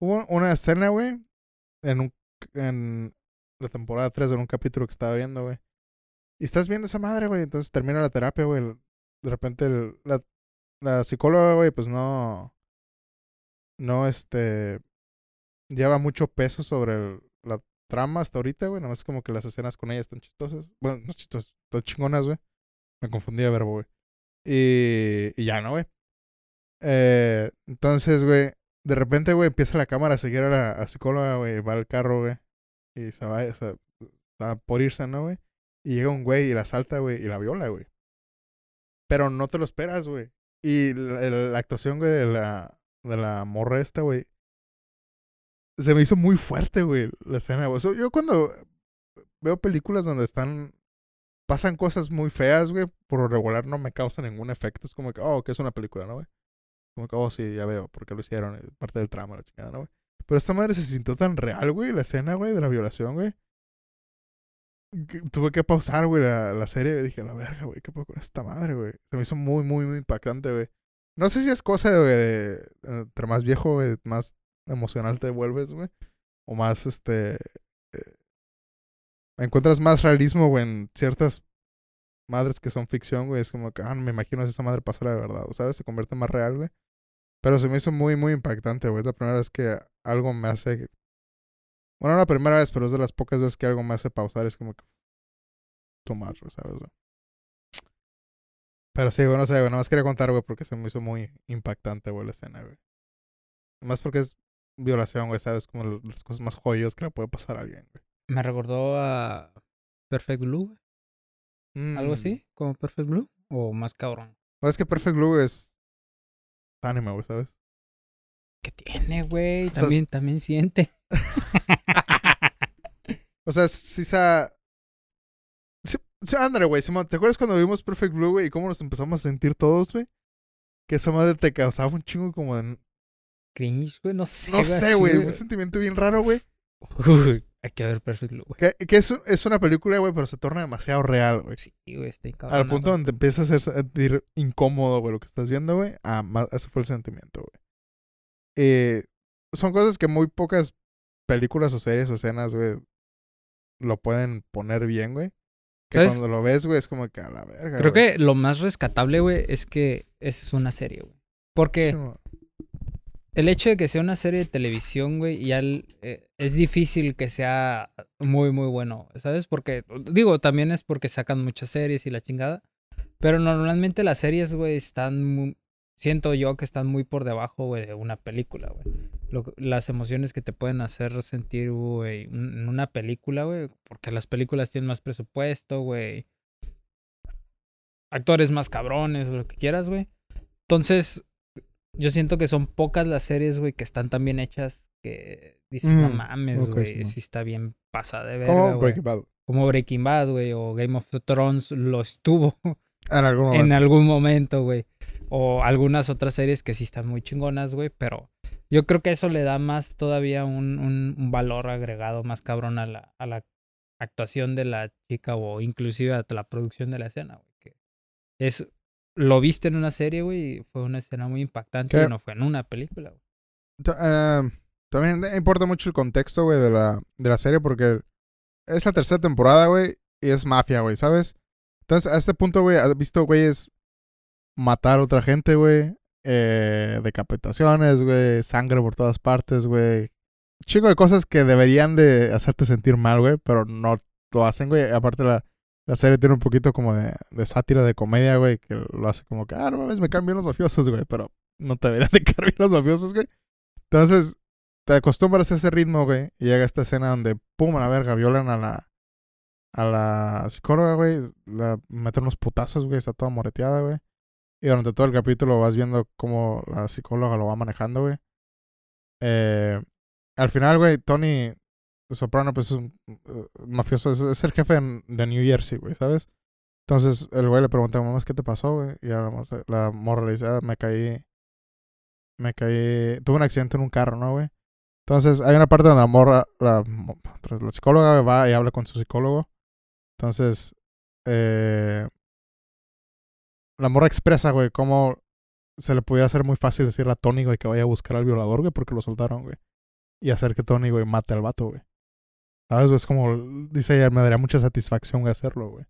Hubo una escena, güey, en un en la temporada 3 de un capítulo que estaba viendo, güey. Y estás viendo esa madre, güey. Entonces termina la terapia, güey. De repente el- la, psicóloga, güey, pues no. No, este. Lleva mucho peso sobre la trama hasta ahorita, güey. Nada más como que las escenas con ella están chistosas. Bueno, no chistosas, están chingonas, güey. Me confundí de verbo, güey. Y, y ya, ¿no, güey? Eh, entonces, güey, de repente, güey, empieza la cámara a seguir a la psicóloga, güey. Va al carro, güey. Y se va, está por irse, ¿no, güey? Y llega un güey y la salta, güey, y la viola, güey. Pero no te lo esperas, güey. Y la, actuación, güey, de la, de la morra esta, güey. Se me hizo muy fuerte, güey, la escena, güey. Yo cuando veo películas donde están... Pasan cosas muy feas, güey. Por regular no me causa ningún efecto. Es como que, oh, que es una película, ¿no, güey? Como que, oh, sí, ya veo por qué lo hicieron. Es parte del trama, la chingada, ¿no, güey? Pero esta madre se sintió tan real, güey, la escena, güey, de la violación, güey. Tuve que pausar, güey, la, la serie dije, la verga, güey, qué poco esta madre, güey. Se me hizo muy, muy, muy impactante, güey. No sé si es cosa, güey, de, de- entre más viejo, güey, más emocional te vuelves, güey. O más, este... eh, encuentras más realismo, güey, en ciertas madres que son ficción, güey. Es como que, ah, no me imagino si esa madre pasara de verdad, ¿sabes? Se convierte más real, güey. Pero se me hizo muy, muy impactante, güey. Es la primera vez que algo me hace. Bueno, no la primera vez, pero es de las pocas veces que algo me hace pausar. Es como que. Tomar, ¿sabes, güey? Pero sí, bueno, no sé, güey. Nada más quería contar, güey, porque se me hizo muy impactante, güey, la escena, güey. Más porque es violación, güey, ¿sabes? Como las cosas más joyas que le puede pasar a alguien, güey. Me recordó a Perfect Blue, güey. Algo Mm. así, como Perfect Blue. O más cabrón. Pues es que Perfect Blue es. Anime, güey, ¿sabes? ¿Qué tiene, güey? sea, También, también siente. O sea, sí sa... Sí, sí, ándale, güey. Simón, ¿Te acuerdas cuando vimos Perfect Blue, güey? Y cómo nos empezamos a sentir todos, güey? Que esa madre te causaba un chingo como de... Cringe, güey. No sé. No sé, güey. Un sentimiento bien raro, güey. Hay que ver Perfect Blue, güey. Que, que es, es una película, güey, pero se torna demasiado real, güey. Sí, güey, está. Al punto donde te empieza a hacer sentir incómodo, güey, lo que estás viendo, güey. Ah, más, ese fue el sentimiento, güey. Eh, son cosas que muy pocas películas o series o escenas, güey, lo pueden poner bien, güey. Que ¿Sabes? cuando lo ves, güey, es como que a la verga. Creo güey. que lo más rescatable, güey, es que es una serie, güey. Porque Sí, el hecho de que sea una serie de televisión, güey, ya el- eh, es difícil que sea muy, muy bueno, ¿sabes? Porque, digo, también es porque sacan muchas series y la chingada. Pero normalmente las series, güey, están muy- Siento yo que están muy por debajo, güey, de una película, güey. Las emociones que te pueden hacer sentir, güey, en una película, güey. Porque las películas tienen más presupuesto, güey. Actores más cabrones, lo que quieras, güey. Entonces, yo siento que son pocas las series, güey, que están tan bien hechas que dices, no Mm, mames, güey, sí está bien pasada de verga, Como. Breaking Bad. Como Breaking Bad, güey, o Game of Thrones lo estuvo En algún momento. en algún momento, güey. O algunas otras series que sí están muy chingonas, güey, pero yo creo que eso le da más todavía un, un, un valor agregado más cabrón a la, a la actuación de la chica o inclusive a la producción de la escena, güey. Que es, lo viste en una serie, güey, y fue una escena muy impactante ¿Qué? y no fue en una película, güey. Eh, también importa mucho el contexto, güey, de la, de la serie porque es la tercera temporada, güey, y es mafia, güey, ¿sabes? Entonces, a este punto, güey, has visto, güeyes matar a otra gente, güey, eh, decapitaciones, güey, sangre por todas partes, güey. Chico de cosas que deberían de hacerte sentir mal, güey, pero no lo hacen, güey. Aparte, la, la serie tiene un poquito como de, sátira, de comedia, güey, que lo hace como que, ah, no mames, me caen bien los mafiosos, güey, pero no te deberían de caer bien los mafiosos, güey. Entonces, te acostumbras a ese ritmo, güey, y llega esta escena donde, pum, a la verga, violan a la, a la psicóloga, güey, la meten unos putazos, güey, está toda moreteada, güey. Y durante todo el capítulo vas viendo cómo la psicóloga lo va manejando, güey. Eh, al final, güey, Tony Soprano, pues es un uh, mafioso, es, el jefe de New Jersey, güey, ¿sabes? Entonces el güey le pregunta, mamá, ¿qué te pasó, güey? Y la, la morra le dice, "Ah, me caí, me caí, tuve un accidente en un carro, ¿no, güey? Entonces hay una parte donde la morra, la, psicóloga va y habla con su psicólogo. Entonces, eh, la morra expresa, güey, cómo se le pudiera hacer muy fácil decirle a Tony, güey, que vaya a buscar al violador, güey, porque lo soltaron, güey. Y hacer que Tony, güey, mate al vato, güey. ¿Sabes, güey? Es como, dice ella, me daría mucha satisfacción hacerlo, güey.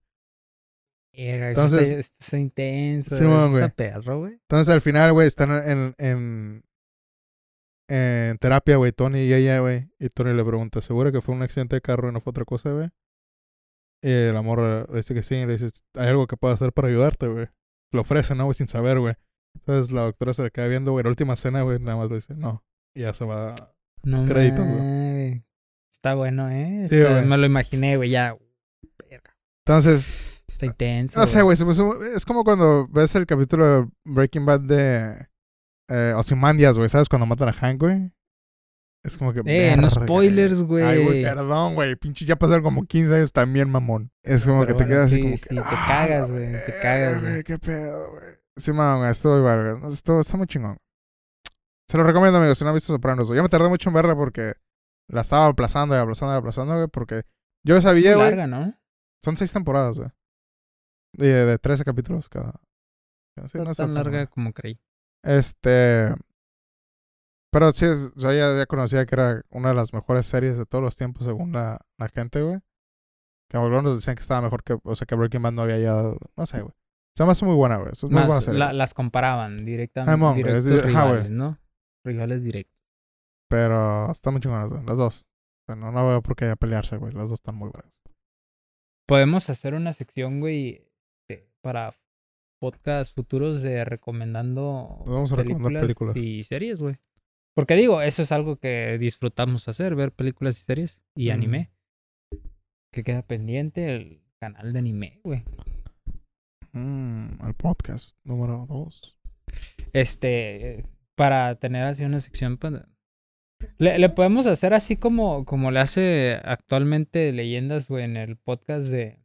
Eso Entonces- está, esto está intenso, Sí, eso está perro, güey. Entonces al final, güey, están en, en, en terapia, güey, Tony y ella, güey. Y Tony le pregunta, ¿seguro que fue un accidente de carro y no fue otra cosa, güey? Y el amor le dice que sí, le dice, ¿hay algo que pueda hacer para ayudarte, güey? Lo ofrece, ¿no, güey? Sin saber, güey. Entonces la doctora se le queda viendo, güey. La última escena, güey, nada más le dice, no. Y ya se va. No Créditos, güey. Está bueno, ¿eh? Sí, Está- me lo imaginé, güey, ya. Entonces, Está intenso. no sé, güey. Es como cuando ves el capítulo de Breaking Bad de eh, Ozymandias, güey. ¿Sabes? Cuando matan a Hank, güey. Es como que. Eh, no spoilers, güey. Ay, güey, perdón, güey. Pinche, ya pasaron como 15 años también, mamón. Es como Pero que te quedas así sí, como sí, que. te "Ah, cagas, güey, te verga, cagas, güey". Qué pedo, güey. Sí, mamón, estuvo verga. Esto está muy chingón. Se lo recomiendo, amigos, si no han visto Sopranos. Yo me tardé mucho en verla porque la estaba aplazando y aplazando y aplazando, güey, porque yo Es muy sabía, güey. larga, ¿no? Son seis temporadas, güey. De, de 13 capítulos cada. Sí, No está tan larga como creí. Este. Pero sí, es- o sea, ya, ya conocía que era una de las mejores series de todos los tiempos, según la, la gente, güey. Que algunos decían que estaba mejor que. O sea, que Breaking Bad no había ya. No sé, güey. Se me hace muy buena, güey. Es muy buena serie. la- las comparaban directamente. Güey, directos es rivales, ¿no? Rivales directos. Pero están muy chingonas, güey. Las dos. O sea, no, no veo por qué pelearse, güey. Las dos están muy buenas. Podemos hacer una sección, güey, para podcast futuros de recomendando Nos vamos a recomendar películas. y series, güey. Porque digo, eso es algo que disfrutamos hacer, ver películas y series y anime. Que queda pendiente el canal de anime, güey. Mm, el podcast número dos. Este, para tener así una sección, le, le podemos hacer así como, como le hace actualmente Leyendas, güey, en el podcast de...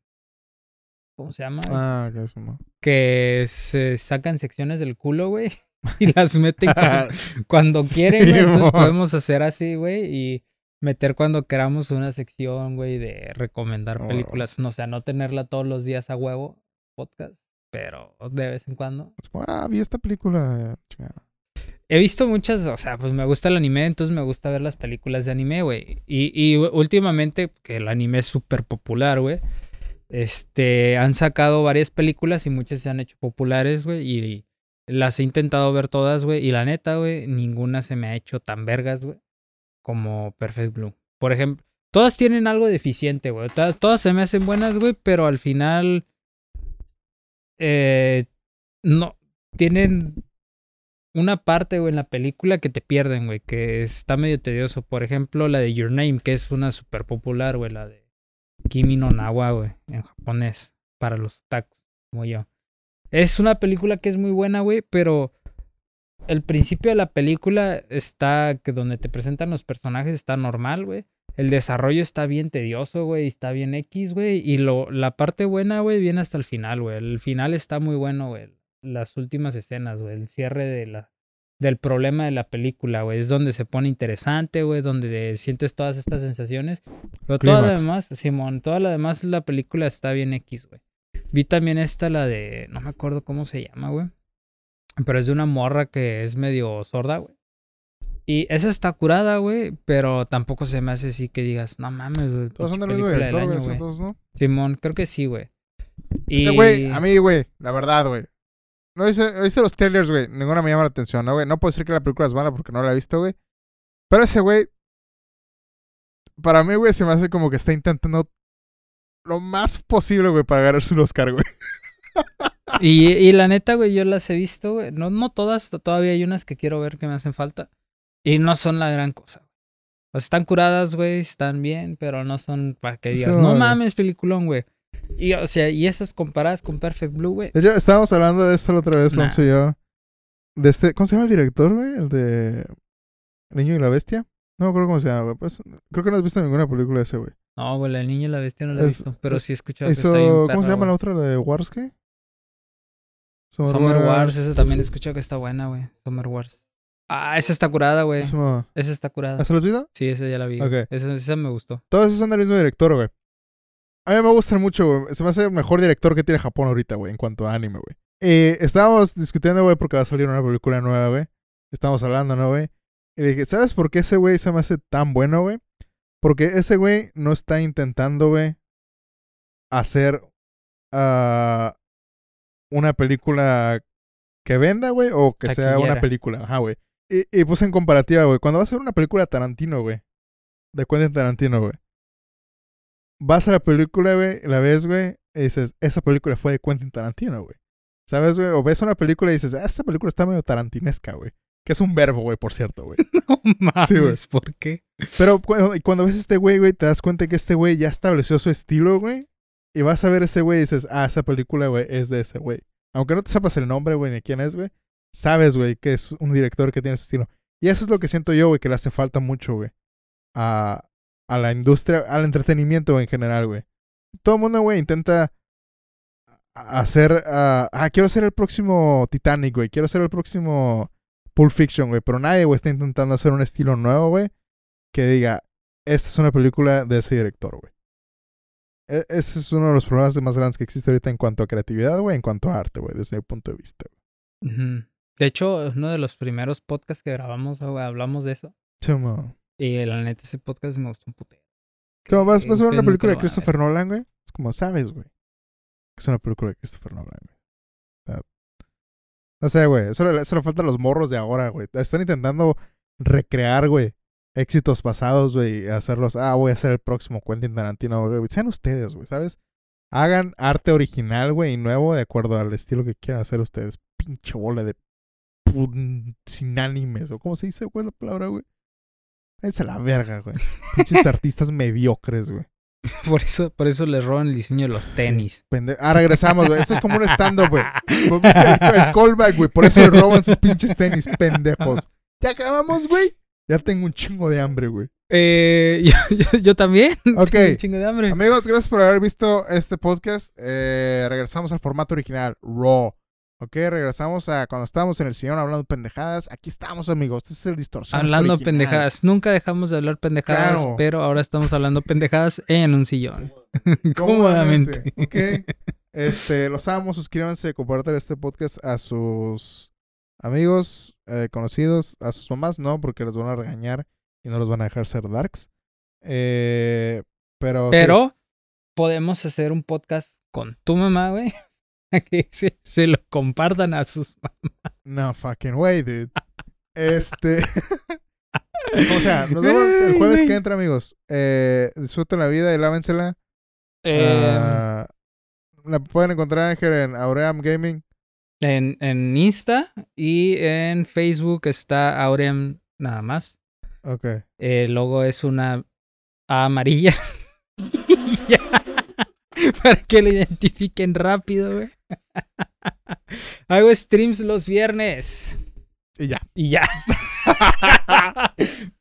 ¿Cómo se llama? Ah, que no. que se sacan secciones del culo, güey, y las meten cuando, cuando quieren, güey. Sí, Entonces mo. podemos hacer así, güey, y meter cuando queramos una sección, güey, de recomendar Oh. películas. No, o sea, no tenerla todos los días a huevo, podcast, pero de vez en cuando. Ah, vi esta película. He visto muchas, o sea, pues me gusta el anime, entonces me gusta ver las películas de anime, güey. Y, y últimamente, que el anime es súper popular, güey. Este, han sacado varias películas y muchas se han hecho populares, güey. Y las he intentado ver todas, güey. Y la neta, güey, ninguna se me ha hecho tan vergas, güey. Como Perfect Blue. Por ejemplo, todas tienen algo deficiente, güey. Todas, se me hacen buenas, güey, pero al final... Eh, no, tienen una parte, güey, en la película que te pierden, güey, que está medio tedioso. Por ejemplo, la de Your Name, que es una súper popular, güey, la de Kimi no Nawa, güey, en japonés, para los otakus, como yo. Es una película que es muy buena, güey, pero el principio de la película está que donde te presentan los personajes está normal, güey. El desarrollo está bien tedioso, güey, y está bien X, güey. Y lo, la parte buena, güey, viene hasta el final, güey. El final está muy bueno, güey. Las últimas escenas, güey. El cierre de la, del problema de la película, güey. Es donde se pone interesante, güey. Donde sientes todas estas sensaciones. Pero toda la demás, Simón, toda la demás la película está bien X, güey. Vi también esta, la de. No me acuerdo cómo se llama, güey. Pero es de una morra que es medio sorda, güey. Y esa está curada, güey. Pero tampoco se me hace así que digas, no mames, güey. Todos son del mismo director, güey. año, esos güey". dos, ¿no? Simón, creo que sí, güey. Y... Ese güey, a mí, güey, la verdad, güey. No hice, hice los trailers, güey. Ninguna me llama la atención, ¿no, güey? No puedo decir que la película es mala porque no la he visto, güey. Pero ese güey, para mí, güey, se me hace como que está intentando lo más posible, güey, para ganarse un Oscar, güey. Y, y la neta, güey, yo las he visto, güey. No, no todas, todavía hay unas que quiero ver que me hacen falta. Y no son la gran cosa. güey. O sea, están curadas, güey, están bien, pero no son para que Sí, digas, no güey. mames, peliculón, güey. Y, o sea, y esas comparadas con Perfect Blue, güey. Estábamos hablando de esto la otra vez, Nah. Lonzo y yo. De este, ¿cómo se llama el director, güey? El de Niño y la Bestia. No me acuerdo cómo se llama, güey. Pues, creo que no has visto ninguna película de ese, güey. No, güey, el niño y la bestia no la he Es- visto, pero es- sí he escuchado que Hizo, está bien ¿cómo perra, se llama güey. la otra? ¿La de Wars, qué? Summer Wars, esa también he escuchado que está buena, güey. Summer Wars. Ah, esa está curada, güey. Eso- Esa está curada. ¿Has los visto? Sí, esa ya la vi. güey. Ok. Esa, esa me gustó. Todos esos son del mismo director, güey. A mí me gustan mucho, güey. Se me hace el mejor director que tiene Japón ahorita, güey, en cuanto a anime, güey. Eh, estábamos discutiendo, güey, porque va a salir una película nueva, güey. Estábamos hablando, ¿no, güey? Y le dije, ¿sabes por qué ese güey se me hace tan bueno, güey? Porque ese güey no está intentando, güey, hacer ah, una película que venda, güey, o que sea una película. Ajá, güey. Y, y puse en comparativa, güey. Cuando vas a ver una película Tarantino, güey. De Quentin Tarantino, güey. Vas a la película, güey, la ves, güey, y dices, esa película fue de Quentin Tarantino, güey. ¿Sabes, güey? O ves una película y dices, ah, esta película está medio tarantinesca, güey. Que es un verbo, güey, por cierto, güey. No mames, Sí, güey. ¿por qué? Pero cuando, ves a este güey, güey, te das cuenta que este güey ya estableció su estilo, güey. Y vas a ver ese güey y dices, ah, esa película, güey, es de ese güey. Aunque no te sepas el nombre, güey, ni quién es, güey. Sabes, güey, que es un director que tiene ese estilo. Y eso es lo que siento yo, güey, que le hace falta mucho, güey. A, a la industria, al entretenimiento güey, en general, güey. Todo el mundo, güey, intenta hacer... ah, quiero ser el próximo Titanic, güey. Quiero ser el próximo Pulp Fiction, güey. Pero nadie, güey, está intentando hacer un estilo nuevo, güey. Que diga, esta es una película de ese director, güey. E- ese es uno de los problemas más grandes que existe ahorita en cuanto a creatividad, güey, en cuanto a arte, güey, desde mi punto de vista. güey. Ujú. De hecho, uno de los primeros podcasts que grabamos, güey, hablamos de eso. Sí, mo. Y la neta, ese podcast me gustó un putero. Como vas, a ver una película de. Christopher Nolan, güey. Es como, sabes, güey. que Es una película de Christopher Nolan, güey. No sé, güey. Eso, le- eso le falta a los morros de ahora, güey. Están intentando recrear, güey, éxitos pasados, güey, y hacerlos. Ah, voy a ser el próximo Quentin Tarantino, güey. Sean ustedes, güey, ¿sabes? Hagan arte original, güey, y nuevo de acuerdo al estilo que quieran hacer ustedes. Pinche bola de pun- sin animes, o cómo se dice, güey, la palabra, güey. Es a la verga, güey. Pinches artistas mediocres, güey. Por eso, por eso les roban el diseño de los tenis. Pende- Ah, regresamos, güey. Esto es como un stand-up, güey. ¿Vos viste el, el callback, güey? Por eso le roban sus pinches tenis, pendejos. ¿Ya acabamos, güey? Ya tengo un chingo de hambre, güey. Eh, yo, yo- yo también. Ok. Tengo un chingo de hambre. Amigos, gracias por haber visto este podcast. Eh, regresamos al formato original, Raw. Ok, regresamos a cuando estábamos en el sillón hablando pendejadas. Aquí estamos, amigos. Este es el distorsión. Hablando pendejadas. Nunca dejamos de hablar pendejadas, Claro. pero ahora estamos hablando pendejadas en un sillón. Cómodamente. Ok. Este, los amo. Suscríbanse, compartan este podcast a sus amigos, eh, conocidos, a sus mamás, no, porque les van a regañar y no los van a dejar ser darks. Eh, pero. sí. Pero podemos hacer un podcast con tu mamá, güey. Que se, se lo compartan a sus No fucking way, dude. Este. o sea, nos vemos el jueves que entra, amigos. Eh, disfruten la vida y lávensela. Eh, Ah, la pueden encontrar Ángel en Auream Gaming. en, en Insta y en Facebook está Auream nada más. Ok. El logo es una A amarilla. Para que lo identifiquen rápido, güey. Hago streams los viernes. Y ya. Y ya.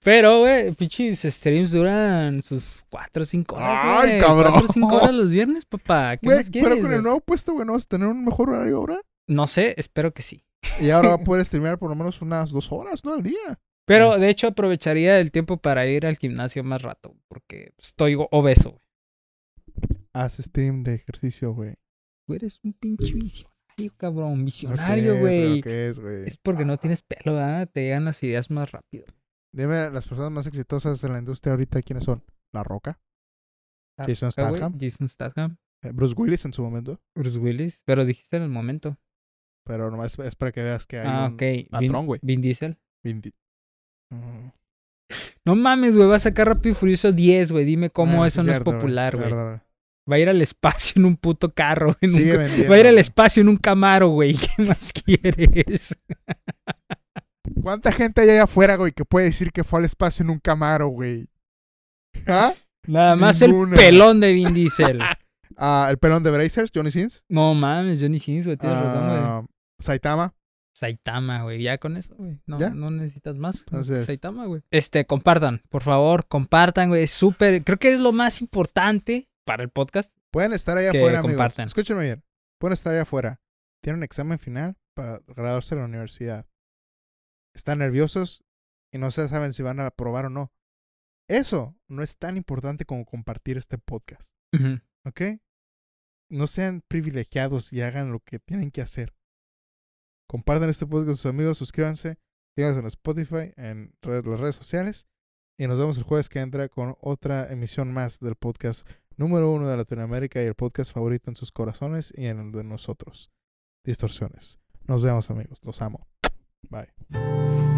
Pero, güey, pinches streams duran sus 4 o 5 horas. Ay, cabrón. 4 o 5 horas los viernes, papá. ¿Qué más quieres? pero con el nuevo puesto, güey, ¿no vas a tener un mejor horario ahora? No sé, espero que sí. Y ahora va a poder streamear por lo menos unas dos horas, ¿no? Al día. Pero de hecho aprovecharía el tiempo para ir al gimnasio más rato. Porque estoy obeso, güey. Haz stream de ejercicio, güey. Tú eres un pinche visionario, cabrón. Visionario, es, güey. Es, güey. Es porque no tienes pelo, ¿verdad? Te llegan las ideas más rápido. Dime, las personas más exitosas de la industria ahorita, ¿quiénes son? La Roca, Jason Ah, Statham, Jason Statham. eh, Bruce Willis en su momento. Bruce Willis. Pero dijiste en el momento. Pero nomás es para que veas que hay Ah, un patrón, güey. Vin Diesel. Vin Di- Mm. No mames, güey. Va a sacar Rápido y Furioso 10, güey. Dime cómo Ah, eso no cierto, es popular, güey. Va a ir al espacio en un puto carro. en un Va a ir al espacio en un camaro, güey. ¿Qué más quieres? ¿Cuánta gente hay allá afuera, güey, que puede decir que fue al espacio en un camaro, güey? ¿Ah? Nada más Ninguna. el pelón de Vin Diesel. Ah, el pelón de Brazers, Johnny Sins. No mames, Johnny Sins, güey. Tienes razón, güey. Ah, Saitama. Saitama, güey. Ya con eso, güey. No, ¿Ya? no necesitas más. Entonces- Saitama, güey. Este, compartan, por favor, compartan, güey. Es súper. Creo que es lo más importante para el podcast. Pueden estar allá afuera, amigos. compartan. Escúchenme bien. Pueden estar allá afuera. Tienen un examen final para graduarse de la universidad. Están nerviosos y no se saben si van a aprobar o no. Eso no es tan importante como compartir este podcast. Ujú. ¿Ok? No sean privilegiados y hagan lo que tienen que hacer. Compartan este podcast con sus amigos, suscríbanse, síganos en Spotify, en las redes sociales. Y nos vemos el jueves que entra con otra emisión más del podcast número uno de Latinoamérica y el podcast favorito en sus corazones y en el de nosotros. Distorsiones. Nos vemos amigos, los amo. Bye.